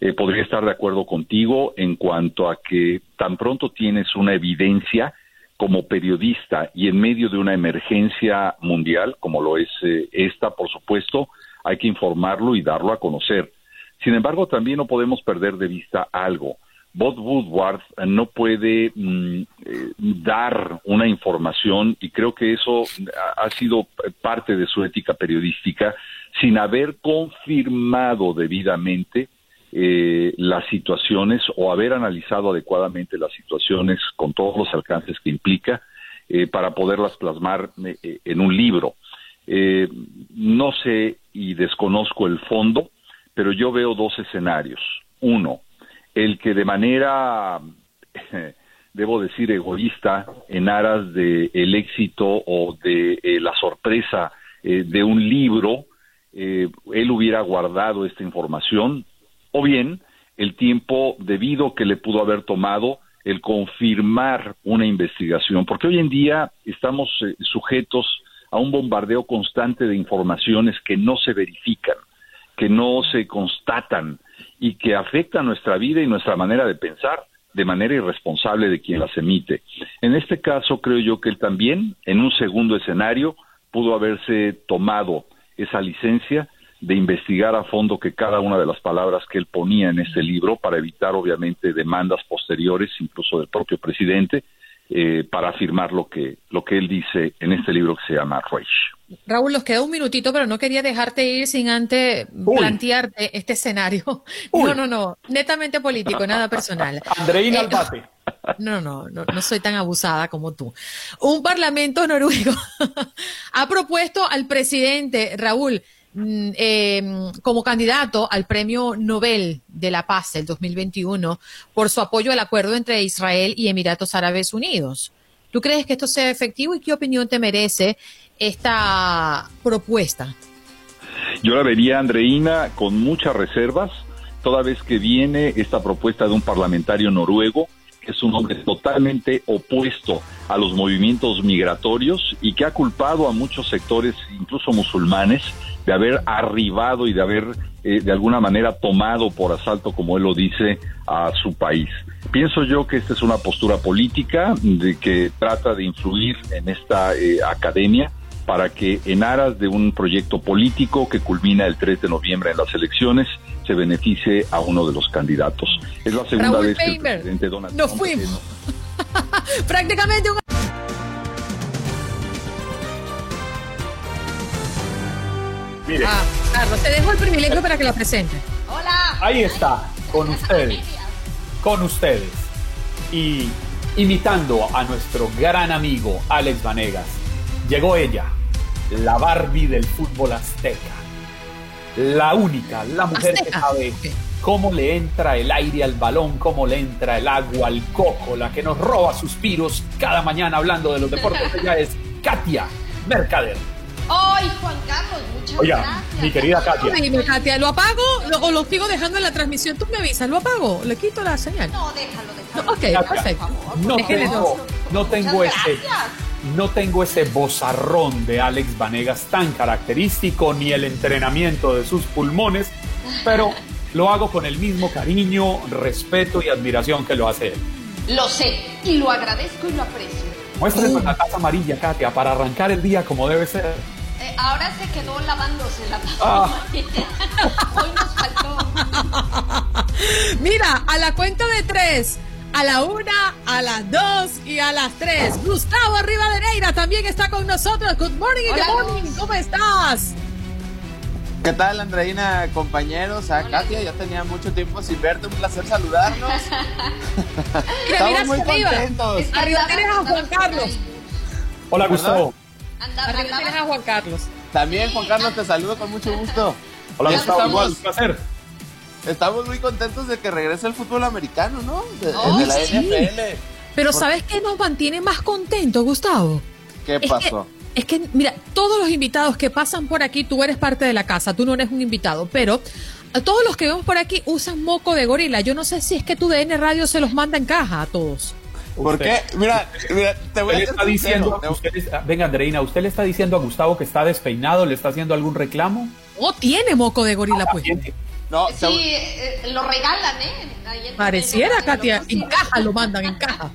Eh, podría estar de acuerdo contigo en cuanto a que tan pronto tienes una evidencia como periodista y en medio de una emergencia mundial, como lo es eh, esta, por supuesto, hay que informarlo y darlo a conocer. Sin embargo, también no podemos perder de vista algo. Bob Woodward no puede mm, eh, dar una información y creo que eso ha sido parte de su ética periodística sin haber confirmado debidamente eh, las situaciones o haber analizado adecuadamente las situaciones con todos los alcances que implica eh, para poderlas plasmar en un libro. no sé y desconozco el fondo, pero yo veo dos escenarios. Uno, el que de manera, debo decir, egoísta, en aras del el éxito o de eh, la sorpresa eh, de un libro, eh, él hubiera guardado esta información, o bien el tiempo debido que le pudo haber tomado el confirmar una investigación, porque hoy en día estamos sujetos a un bombardeo constante de informaciones que no se verifican, que no se constatan, y que afecta nuestra vida y nuestra manera de pensar de manera irresponsable de quien las emite. En este caso, creo yo que él también, en un segundo escenario, pudo haberse tomado esa licencia de investigar a fondo que cada una de las palabras que él ponía en este libro para evitar obviamente demandas posteriores, incluso del propio presidente, eh, para afirmar lo que, lo que él dice en este libro que se llama Reich. Raúl, nos queda un minutito, pero no quería dejarte ir sin antes plantearte este escenario. No, no, no, netamente político, nada personal. Andreina eh, No, no, no, no soy tan abusada como tú. Un parlamento noruego ha propuesto al presidente Raúl mm, em, como candidato al Premio Nobel de la Paz del 2021 por su apoyo al acuerdo entre Israel y Emiratos Árabes Unidos. ¿Tú crees que esto sea efectivo y qué opinión te merece esta propuesta? Yo la vería, Andreina, con muchas reservas, toda vez que viene esta propuesta de un parlamentario noruego, que es un hombre totalmente opuesto a los movimientos migratorios y que ha culpado a muchos sectores, incluso musulmanes, de haber arribado y de haber eh, de alguna manera tomado por asalto, como él lo dice, a su país. Pienso yo que esta es una postura política de que trata de influir en esta eh, academia para que en aras de un proyecto político que culmina el 3 de noviembre en las elecciones se beneficie a uno de los candidatos. Es la segunda Raúl vez que el presidente Donald nos Trump fuimos. Prácticamente un... Mire, Ah, Carlos, te dejo el privilegio para que lo presente. ahí está, con ustedes, con ustedes. Y imitando a nuestro gran amigo Alex Vanegas, llegó ella, la Barbie del fútbol azteca. La única, la mujer que sabe cómo le entra el aire al balón, cómo le entra el agua al coco, la que nos roba suspiros cada mañana hablando de los deportes. Ella es Katia Mercader. ¡Ay, Juan Carlos! Muchas Oiga, gracias. mi querida Katia. Dime, Katia, ¿lo apago lo- o lo sigo dejando en la transmisión? Tú me avisas, ¿lo apago? ¿Le quito la señal? No, déjalo, déjalo. Ok, Katia, perfecto. No tengo, no tengo ese, gracias. no tengo ese bozarrón de Alex Vanegas tan característico ni el entrenamiento de sus pulmones, pero lo hago con el mismo cariño, respeto y admiración que lo hace él. Lo sé, y lo agradezco y lo aprecio. Muéstrenos la taza amarilla, Katia, para arrancar el día como debe ser. Eh, ahora se quedó lavándose la. Ah. Hoy nos faltó. Mira, a la cuenta de tres. A la una, a las dos y a las tres. Gustavo Rivadeneira también está con nosotros. Good morning, Hola, good morning. ¿Cómo estás? ¿Qué tal, Andreina, compañeros? Ah, Katia, ya tenía mucho tiempo sin verte, un placer saludarnos. Estamos muy arriba. contentos. Arriba tienes a Juan Carlos. Hola, ¿Verdad? Gustavo. Tienes a Juan Carlos. También, Juan Carlos, te saludo con mucho gusto. Hola, Gustavo. estamos- Igual, un placer. Estamos muy contentos de que regrese el fútbol americano, ¿no? De, de la sí. NFL. Pero Por- ¿sabes qué nos mantiene más contentos, Gustavo? ¿Qué Es que- pasó? Es que, mira, todos los invitados que pasan por aquí, tú eres parte de la casa, tú no eres un invitado, pero a todos los que vemos por aquí usan moco de gorila. Yo no sé si es que tu DN Radio se los manda en caja a todos. ¿Por qué? Mira, mira, te voy a está diciendo, sincero. usted venga, Andreina, ¿usted le está diciendo a Gustavo que está despeinado? ¿Le está haciendo algún reclamo? No tiene moco de gorila, pues. No, Sí, eh, lo regalan, ¿eh? Pareciera, Katia, en caja lo mandan, en caja.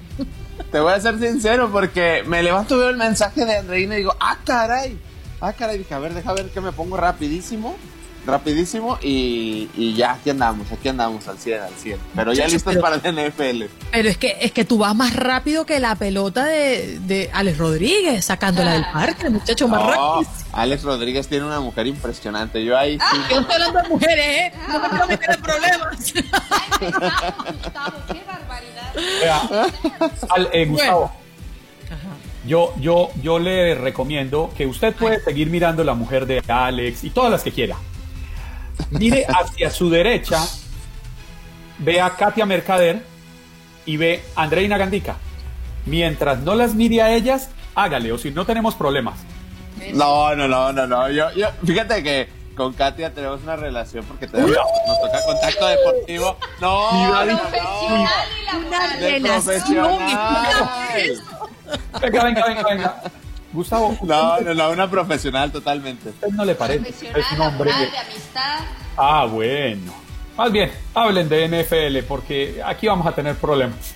Te voy a ser sincero porque me levanto, veo el mensaje de Andreina y digo, ah, caray. Ah, caray, dije, a ver, deja ver que me pongo rapidísimo. Rapidísimo y, y ya, aquí andamos, aquí andamos al 100, al 100. Pero ya listos pero- para el NFL. Pero es que, es que tú vas más rápido que la pelota de, de Alex Rodríguez, sacándola del parque, el muchacho más No, rápido. Alex Rodríguez tiene una mujer impresionante. Yo ahí sí. Yo estoy hablando de mujeres, ¿eh? No me quiero meter en problemas. ¡Qué barbaridad! Al- eh, Gustavo, yo, yo, yo le recomiendo que usted puede seguir mirando la mujer de Alex y todas las que quiera. Mire hacia su derecha, ve a Katia Mercader y ve a Andreina Gandica. Mientras no las mire a ellas, hágale, o si no tenemos problemas. No, no, no, no, no. Yo, yo, fíjate que con Katia tenemos una relación porque tenemos, nos toca contacto deportivo. No, no, no. Laboral. Una relación. Venga, venga, venga, venga. Gustavo, No, no, no, una profesional totalmente. ¿a usted no le parece? Es un hombre. de amistad. Ah, bueno. Más bien, hablen de NFL porque aquí vamos a tener problemas.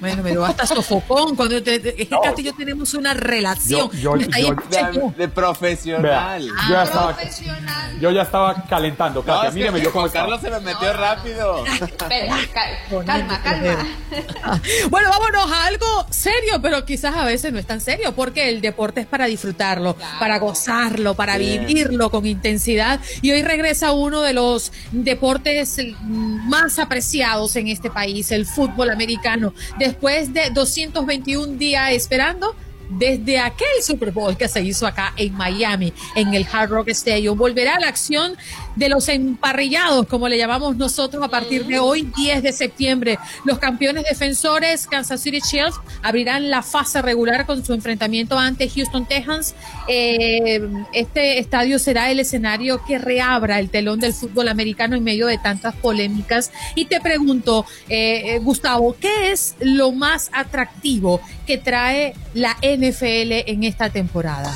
Bueno, pero hasta sofocón. Cuando te, te- es que Katy y yo tenemos una relación. Yo- De, de profesional. Vea, yo, ya estaba, Profesional. yo ya estaba calentando, No, Katia. que Míreme yo estaba. Carlos se me metió rápido. Espera, cal- calma, calma. Bueno, vámonos a algo serio, pero quizás a veces no es tan serio, porque el deporte es para disfrutarlo, para gozarlo, para Bien. vivirlo con intensidad. Y hoy regresa uno de los deportes mm, más apreciados en este país, el fútbol americano. Después de 221 días esperando, desde aquel Super Bowl que se hizo acá en Miami, en el Hard Rock Stadium. Volverá a la acción de los emparrillados, como le llamamos nosotros, a partir de hoy, 10 de septiembre. Los campeones defensores Kansas City Chiefs abrirán la fase regular con su enfrentamiento ante Houston Texans. Eh, este estadio será el escenario que reabra el telón del fútbol americano en medio de tantas polémicas. Y te pregunto, eh, eh, Gustavo, ¿qué es lo más atractivo que trae la NFL en esta temporada?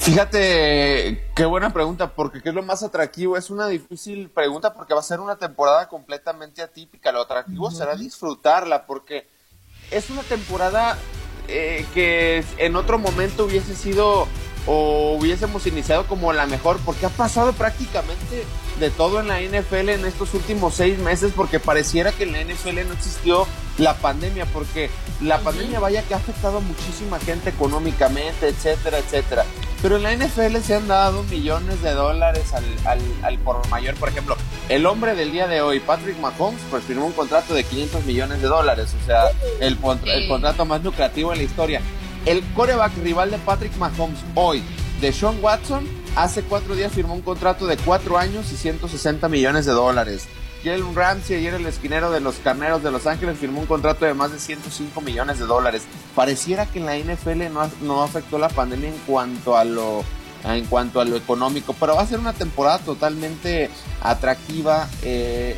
Fíjate, qué buena pregunta, porque ¿qué es lo más atractivo? Es una difícil pregunta porque va a ser una temporada completamente atípica. Lo atractivo será disfrutarla, porque es una temporada eh, que en otro momento hubiese sido o hubiésemos iniciado como la mejor, porque ha pasado prácticamente de todo en la NFL en estos últimos seis meses, porque pareciera que en la NFL no existió la pandemia, porque la pandemia vaya que ha afectado a muchísima gente económicamente, etcétera, etcétera. Pero en la NFL se han dado millones de dólares al, al, al por mayor. Por ejemplo, el hombre del día de hoy, Patrick Mahomes, pues firmó un contrato de 500 millones de dólares, o sea, el, el contrato más lucrativo en la historia. El coreback rival de Patrick Mahomes hoy, de Sean Watson, hace cuatro días firmó un contrato de cuatro años y 160 millones de dólares. Jalen Ramsey, ayer el esquinero de los Carneros de Los Ángeles, firmó un contrato de más de 105 millones de dólares. Pareciera que en la NFL no, no afectó la pandemia en cuanto a lo en cuanto a lo económico, pero va a ser una temporada totalmente atractiva eh,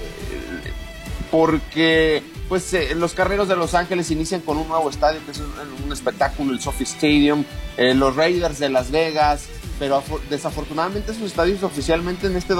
porque pues eh, los carreros de Los Ángeles inician con un nuevo estadio que es un, espectáculo, el Sophie Stadium, eh, los Raiders de Las Vegas, pero desafortunadamente esos estadios oficialmente en este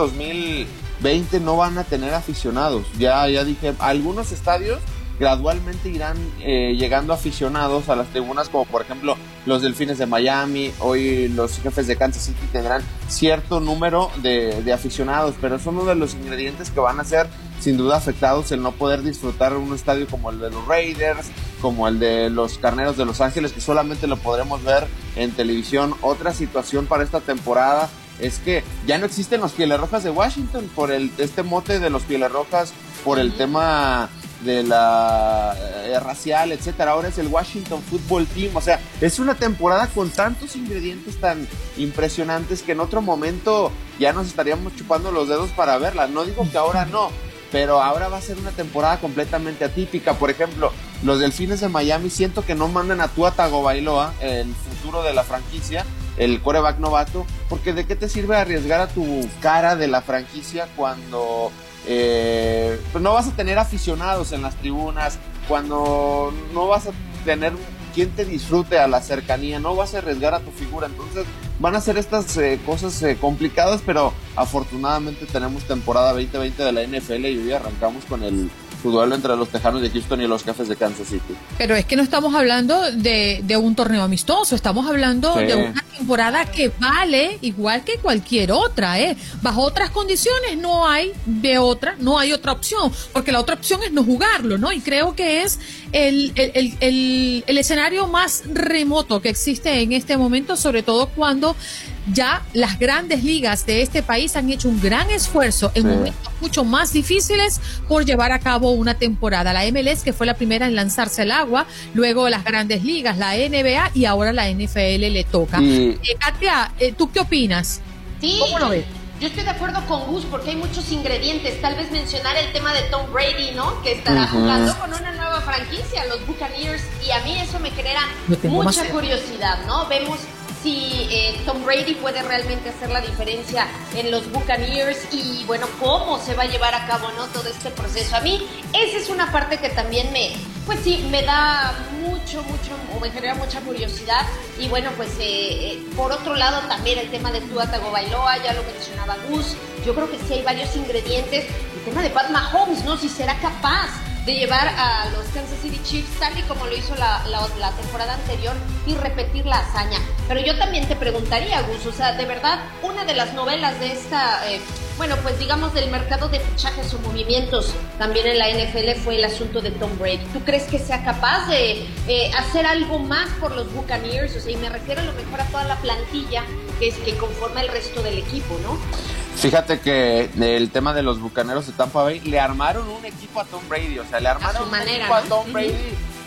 2020 no van a tener aficionados. Ya, ya dije, algunos estadios gradualmente irán eh, llegando aficionados a las tribunas, como por ejemplo los Delfines de Miami, hoy los jefes de Kansas City tendrán cierto número de, aficionados, pero son uno de los ingredientes que van a ser sin duda afectados el no poder disfrutar un estadio como el de los Raiders, como el de los Carneros de Los Ángeles, que solamente lo podremos ver en televisión. Otra situación para esta temporada es que ya no existen los Pieles Rojas de Washington por el este mote de los Pieles Rojas, por el tema de la eh, racial, etcétera. Ahora es el Washington Football Team. O sea, es una temporada con tantos ingredientes tan impresionantes que en otro momento ya nos estaríamos chupando los dedos para verla. No digo que ahora no, pero ahora va a ser una temporada completamente atípica. Por ejemplo, los Delfines de Miami siento que no mandan a Tua Tagovailoa, el futuro de la franquicia, el coreback novato, porque de qué te sirve arriesgar a tu cara de la franquicia cuando eh, no vas a tener aficionados en las tribunas, cuando no vas a tener quien te disfrute a la cercanía, no vas a arriesgar a tu figura, entonces van a ser estas eh, cosas eh, complicadas, pero afortunadamente tenemos temporada 2020 de la NFL y hoy arrancamos con el duelo entre los Tejanos de Houston y los Jefes de Kansas City. Pero es que no estamos hablando de, de un torneo amistoso, estamos hablando Sí. de una temporada que vale igual que cualquier otra, ¿eh? Bajo otras condiciones no hay de otra, no hay otra opción, porque la otra opción es no jugarlo, ¿no? Y creo que es el, el, el, el- el escenario más remoto que existe en este momento, sobre todo cuando ya las grandes ligas de este país han hecho un gran esfuerzo en Sí. momentos mucho más difíciles por llevar a cabo una temporada. La MLS, que fue la primera en lanzarse al agua, luego las grandes ligas, la NBA y ahora la NFL le toca. Y- Eh, Katia, eh, ¿tú qué opinas? Sí, ¿Cómo lo ves? Yo estoy de acuerdo con Gus porque hay muchos ingredientes. Tal vez mencionar el tema de Tom Brady, ¿no? Que estará jugando con una nueva franquicia, los Buccaneers, y a mí eso me genera mucha curiosidad, ¿no? Vemos si eh, Tom Brady puede realmente hacer la diferencia en los Buccaneers y bueno, cómo se va a llevar a cabo, ¿no? Todo este proceso. A mí, esa es una parte que también me, pues sí, me da mucho, mucho, o me genera mucha curiosidad. Y bueno, pues eh, eh, por otro lado también el tema de Tua Tagovailoa, ya lo mencionaba Gus, yo creo que sí hay varios ingredientes. El tema de Pat Mahomes, ¿no? Si será capaz de llevar a los Kansas City Chiefs tal y como lo hizo la, la- la temporada anterior y repetir la hazaña. Pero yo también te preguntaría, Gus, o sea, de verdad, una de las novelas de esta, eh, bueno, pues digamos del mercado de fichajes o movimientos también en la NFL fue el asunto de Tom Brady. ¿Tú crees que sea capaz de eh, hacer algo más por los Buccaneers? O sea, y me refiero a lo mejor a toda la plantilla que, es, que conforma el resto del equipo, ¿no? Fíjate que el tema de los bucaneros de Tampa Bay le armaron un equipo a Tom Brady, o sea, le armaron manera, un equipo ¿no? a Tom Brady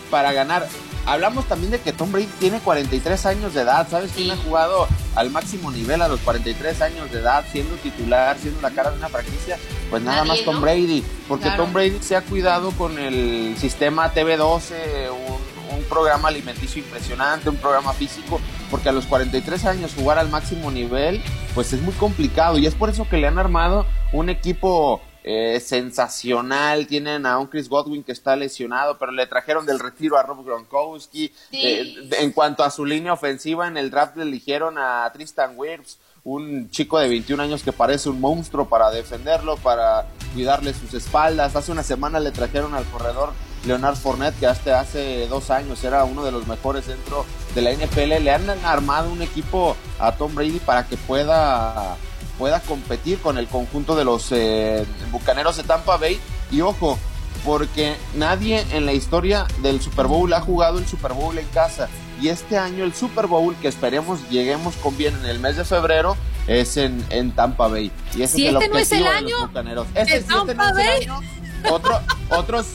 para ganar. Hablamos también de que Tom Brady tiene 43 años de edad, ¿sabes? quién ha jugado al máximo nivel a los 43 años de edad, siendo titular, siendo la cara de una franquicia, pues nada Nadie, más Tom ¿no? Brady, porque Claro. Tom Brady se ha cuidado con el sistema TV12, un, un programa alimenticio impresionante, un programa físico, porque a los 43 años jugar al máximo nivel, pues es muy complicado y es por eso que le han armado un equipo eh, sensacional. Tienen a un Chris Godwin que está lesionado, pero le trajeron del retiro a Rob Gronkowski. Eh, en cuanto a su línea ofensiva, en el draft le eligieron a Tristan Wirfs, un chico de 21 años que parece un monstruo para defenderlo, para cuidarle sus espaldas. Hace una semana le trajeron al corredor Leonard Fournette, que hasta hace dos años era uno de los mejores dentro de la NFL. Le han armado un equipo a Tom Brady para que pueda, pueda competir con el conjunto de los eh, Bucaneros de Tampa Bay. Y ojo, porque nadie en la historia del Super Bowl ha jugado el Super Bowl en casa. Y este año el Super Bowl, que esperemos lleguemos con bien en el mes de febrero, es en, en Tampa Bay. Y ese si es el este no es el objetivo de año los Bucaneros. este no es el año. Otro, otros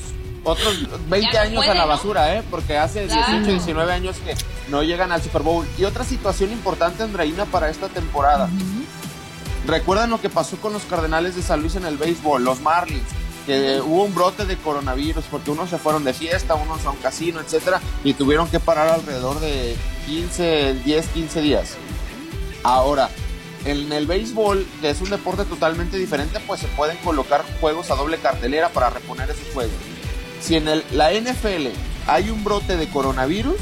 otros 20 Ya no años puede, a la basura, ¿eh? Porque hace Claro. 18, 19 años que no llegan al Super Bowl. Y otra situación importante, Andreina, para esta temporada. ¿Recuerdan lo que pasó con los Cardenales de San Luis en el béisbol, los Marlins? Que hubo un brote de coronavirus porque unos se fueron de fiesta, unos a un casino, etcétera, y tuvieron que parar alrededor de 15, 10, 15 días. Ahora, en el béisbol, que es un deporte totalmente diferente, pues se pueden colocar juegos a doble cartelera para reponer esos juegos. Si en la NFL hay un brote de coronavirus,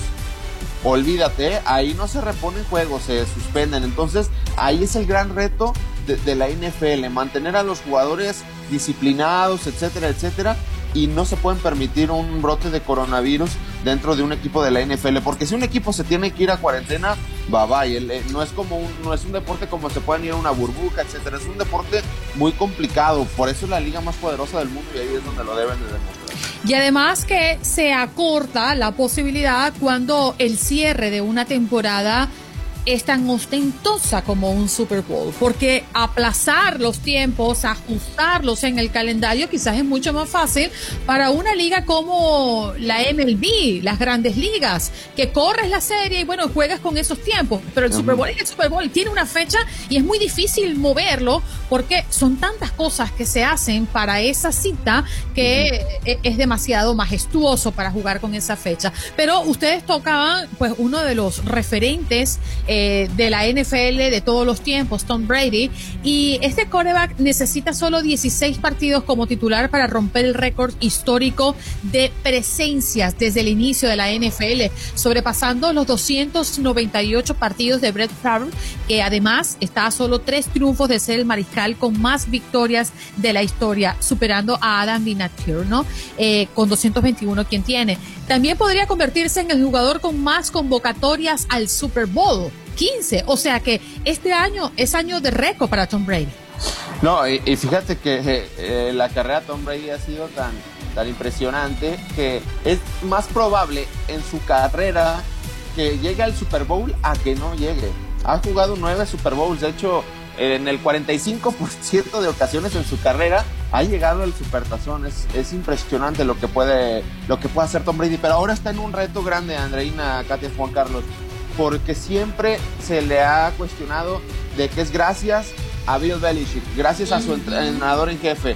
olvídate, ahí no se reponen juegos, se suspenden. Entonces, ahí es el gran reto de, la NFL, mantener a los jugadores disciplinados, etcétera, etcétera. Y no se pueden permitir un brote de coronavirus dentro de un equipo de la NFL, porque si un equipo se tiene que ir a cuarentena, bye bye. Eh, no es como un, no es un deporte como se pueden ir a una burbuja, etcétera. Es un deporte muy complicado, por eso es la liga más poderosa del mundo y ahí es donde lo deben de demostrar. Y además que se acorta la posibilidad cuando el cierre de una temporada es tan ostentosa como un Super Bowl, porque aplazar los tiempos, ajustarlos en el calendario quizás es mucho más fácil para una liga como la MLB, las grandes ligas, que corres la serie y bueno, juegas con esos tiempos, pero el Super Bowl es el Super Bowl, tiene una fecha y es muy difícil moverlo porque son tantas cosas que se hacen para esa cita que e- es demasiado majestuoso para jugar con esa fecha. Pero ustedes tocaban pues uno de los referentes eh, de la NFL de todos los tiempos, Tom Brady, y este quarterback necesita solo 16 partidos como titular para romper el récord histórico de presencias desde el inicio de la NFL, sobrepasando los 298 partidos de Brett Favre, que además está a solo tres triunfos de ser el mariscal con más victorias de la historia, superando a Adam Vinatier, ¿no? Eh, con 221 quien tiene. También podría convertirse en el jugador con más convocatorias al Super Bowl, 15. O sea que este año es año de récord para Tom Brady. No, y, fíjate que eh, eh, la carrera de Tom Brady ha sido tan, tan impresionante que es más probable en su carrera que llegue al Super Bowl a que no llegue. Ha jugado nueve Super Bowls, de hecho, en el 45% de ocasiones en su carrera ha llegado al Supertazón. Es, es impresionante lo que puede lo que puede hacer Tom Brady, pero ahora está en un reto grande, Andreina, Katia, Juan Carlos, porque siempre se le ha cuestionado de que es gracias a Bill Belichick, gracias a su entrenador en jefe.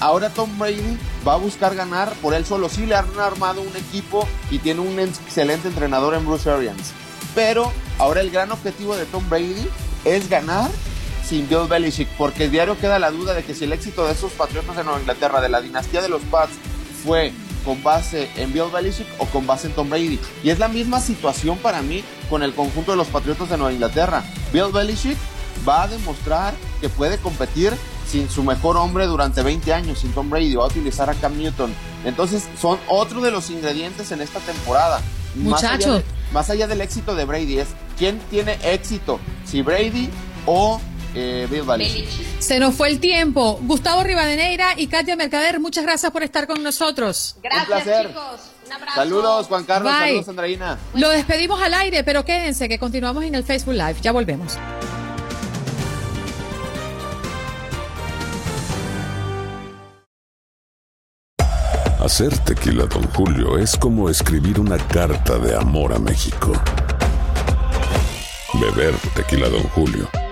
Ahora Tom Brady va a buscar ganar por él solo. Sí le han armado un equipo y tiene un excelente entrenador en Bruce Arians. Pero ahora el gran objetivo de Tom Brady es ganar sin Bill Belichick, porque diario queda la duda de que si el éxito de esos Patriotas de Nueva Inglaterra, de la dinastía de los Pats, fue con base en Bill Belichick o con base en Tom Brady. Y es la misma situación para mí con el conjunto de los Patriotas de Nueva Inglaterra. Bill Belichick va a demostrar que puede competir sin su mejor hombre durante 20 años, sin Tom Brady, va a utilizar a Cam Newton. Entonces son otro de los ingredientes en esta temporada. Más allá Muchacho. de- más allá del éxito de Brady, es quién tiene éxito, si Brady o eh. Se nos fue el tiempo. Gustavo Rivadeneira y Katia Mercader, muchas gracias por estar con nosotros. Gracias, placer. chicos. Un abrazo. Saludos, Juan Carlos, Bye. saludos, Andreina. Lo despedimos al aire, pero quédense que continuamos en el Facebook Live. Ya volvemos. Hacer tequila, Don Julio, es como escribir una carta de amor a México. Beber tequila, Don Julio,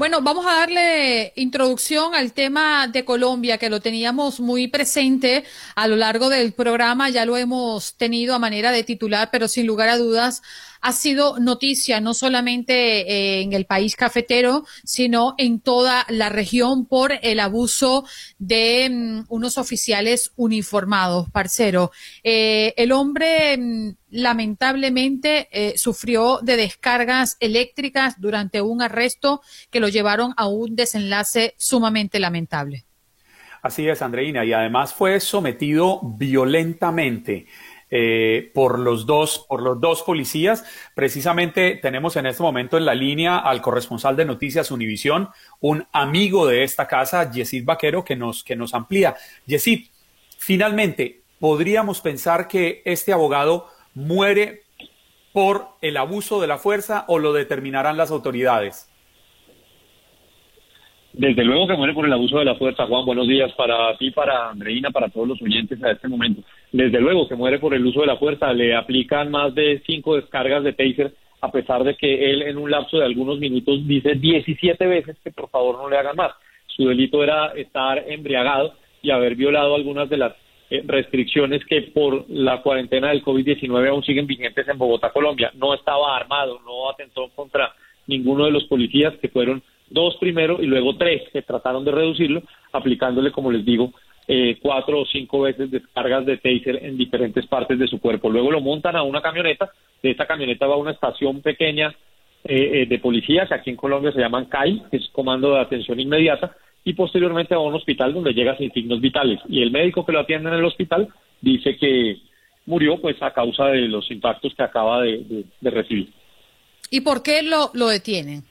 Bueno, vamos a darle introducción al tema de Colombia, que lo teníamos muy presente a lo largo del programa, ya lo hemos tenido a manera de titular, pero sin lugar a dudas ha sido noticia no solamente eh, en el país cafetero, sino en toda la región por el abuso de mm, unos oficiales uniformados, parcero. Eh, el hombre mm, lamentablemente eh, sufrió de descargas eléctricas durante un arresto que lo llevaron a un desenlace sumamente lamentable. Así es, Andreina, y además fue sometido violentamente. Eh, por, los dos, por los dos policías. Precisamente tenemos en este momento en la línea al corresponsal de Noticias Univisión, un amigo de esta casa, Yesid Vaquero, que nos, que nos amplía. Yesid, finalmente, ¿podríamos pensar que este abogado muere por el abuso de la fuerza o lo determinarán las autoridades? Desde luego que muere por el abuso de la fuerza, Juan. Buenos días para ti, para Andreina, para todos los oyentes a este momento. Desde luego que muere por el uso de la fuerza. Le aplican más de cinco descargas de taser, a pesar de que él en un lapso de algunos minutos dice 17 veces que por favor no le hagan más. Su delito era estar embriagado y haber violado algunas de las eh, restricciones que por la cuarentena del COVID-19 aún siguen vigentes en Bogotá, Colombia. No estaba armado, no atentó contra ninguno de los policías que fueron dos primero y luego tres que trataron de reducirlo, aplicándole, como les digo, eh, cuatro o cinco veces descargas de taser en diferentes partes de su cuerpo. Luego lo montan a una camioneta, de esta camioneta va a una estación pequeña eh, eh, de policía, que aquí en Colombia se llaman CAI, que es Comando de Atención Inmediata, y posteriormente a un hospital donde llega sin signos vitales. Y el médico que lo atiende en el hospital dice que murió pues a causa de los impactos que acaba de, recibir. ¿Y por qué lo, lo detienen?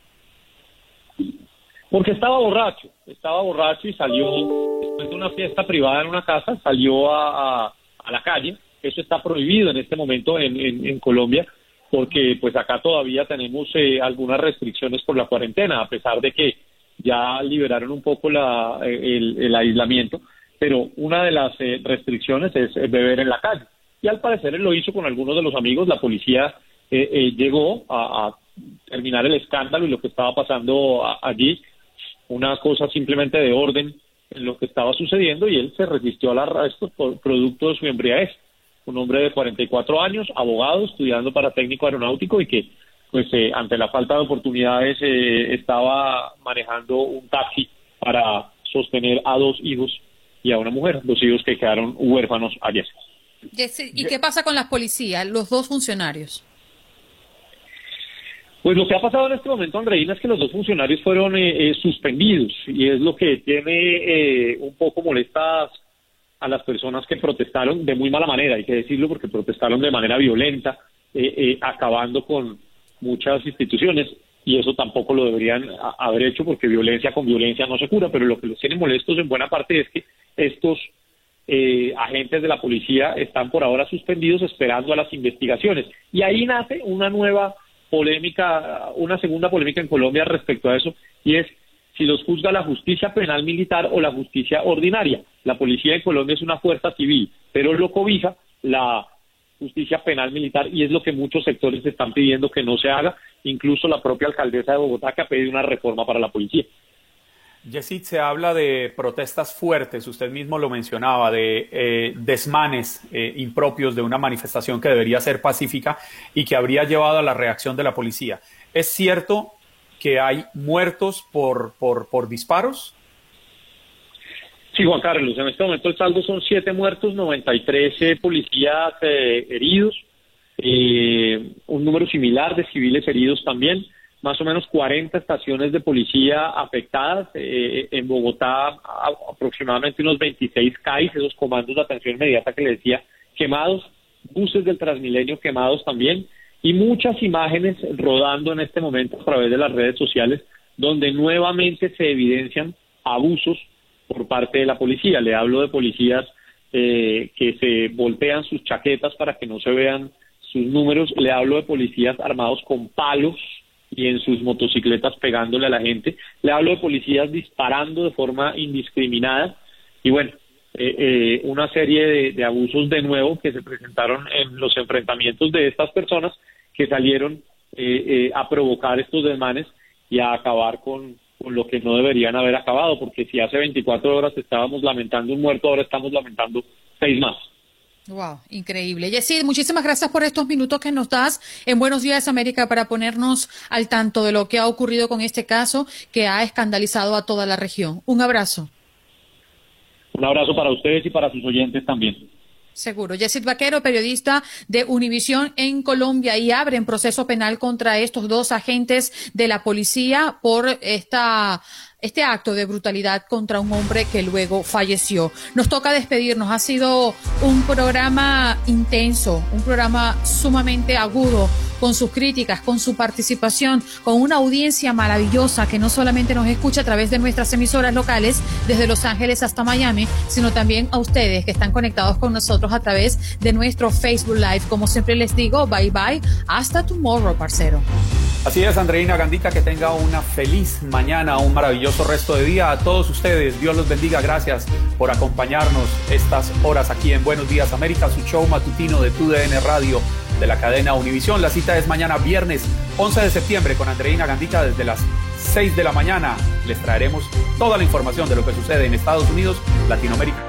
Porque estaba borracho, estaba borracho y salió después de una fiesta privada en una casa, salió a, la calle. Eso está prohibido en este momento en, Colombia porque pues acá todavía tenemos eh, algunas restricciones por la cuarentena, a pesar de que ya liberaron un poco la, el, aislamiento, pero una de las eh, restricciones es beber en la calle. Y al parecer él lo hizo con algunos de los amigos, la policía eh, llegó a, terminar el escándalo y lo que estaba pasando allí una cosa simplemente de orden en lo que estaba sucediendo y él se resistió al arresto por producto de su embriaguez. Un hombre de 44 años, abogado, estudiando para técnico aeronáutico y que, pues, eh, ante la falta de oportunidades, eh, estaba manejando un taxi para sostener a dos hijos y a una mujer, dos hijos que quedaron huérfanos ayer. ¿Y qué pasa con las policías, los dos funcionarios? Pues lo que ha pasado en este momento, Andreina, es que los dos funcionarios fueron eh, eh, suspendidos y es lo que tiene eh, un poco molestas a las personas que protestaron de muy mala manera, hay que decirlo, porque protestaron de manera violenta, acabando con muchas instituciones y eso tampoco lo deberían haber hecho porque violencia con violencia no se cura, pero lo que los tiene molestos en buena parte es que estos agentes de la policía están por ahora suspendidos esperando a las investigaciones. Y ahí nace una nueva polémica, una segunda polémica en Colombia respecto a eso, y es si los juzga la justicia penal militar o la justicia ordinaria. La policía en Colombia es una fuerza civil, pero lo cobija la justicia penal militar y es lo que muchos sectores están pidiendo que no se haga, incluso la propia alcaldesa de Bogotá que ha pedido una reforma para la policía. Yesid, se habla de protestas fuertes, usted mismo lo mencionaba, de eh, desmanes eh, impropios de una manifestación que debería ser pacífica y que habría llevado a la reacción de la policía. ¿Es cierto que hay muertos por, por, por disparos? Sí, Juan Carlos, en este momento el saldo son siete muertos, 93 eh, policías heridos, un número similar de civiles heridos también más o menos 40 estaciones de policía afectadas, eh, en Bogotá aproximadamente unos 26 CAIs, esos comandos de atención inmediata que le decía, quemados, buses del Transmilenio quemados también, y muchas imágenes rodando en este momento a través de las redes sociales, donde nuevamente se evidencian abusos por parte de la policía. Le hablo de policías eh, que se voltean sus chaquetas para que no se vean sus números, le hablo de policías armados con palos, y en sus motocicletas pegándole a la gente. Le hablo de policías disparando de forma indiscriminada Y bueno, eh, eh, una serie de, abusos de nuevo que se presentaron en los enfrentamientos de estas personas que salieron eh, eh, a provocar estos desmanes y a acabar con, con lo que no deberían haber acabado, porque si hace 24 horas estábamos lamentando un muerto, ahora estamos lamentando seis más. Wow, increíble. Yesid, muchísimas gracias por estos minutos que nos das en Buenos Días América para ponernos al tanto de lo que ha ocurrido con este caso que ha escandalizado a toda la región. Un abrazo. Un abrazo para ustedes y para sus oyentes también. Seguro. Yesid Vaquero, periodista de Univisión en Colombia, y abren proceso penal contra estos dos agentes de la policía por esta este acto de brutalidad contra un hombre que luego falleció. Nos toca despedirnos. Ha sido un programa intenso, un programa sumamente agudo con sus críticas, con su participación, con una audiencia maravillosa que no solamente nos escucha a través de nuestras emisoras locales desde Los Ángeles hasta Miami, sino también a ustedes que están conectados con nosotros a través de nuestro Facebook Live. Como siempre les digo, bye bye, hasta tomorrow, parcero. Así es, Andreina Gandita, que tenga una feliz mañana, un maravilloso resto de día. A todos ustedes, Dios los bendiga. Gracias por acompañarnos estas horas aquí en Buenos Días América, su show matutino de TUDN Radio de la cadena Univisión. La cita es mañana viernes 11 de septiembre con Andreina Gandita desde las 6 de la mañana. Les traeremos toda la información de lo que sucede en Estados Unidos, Latinoamérica.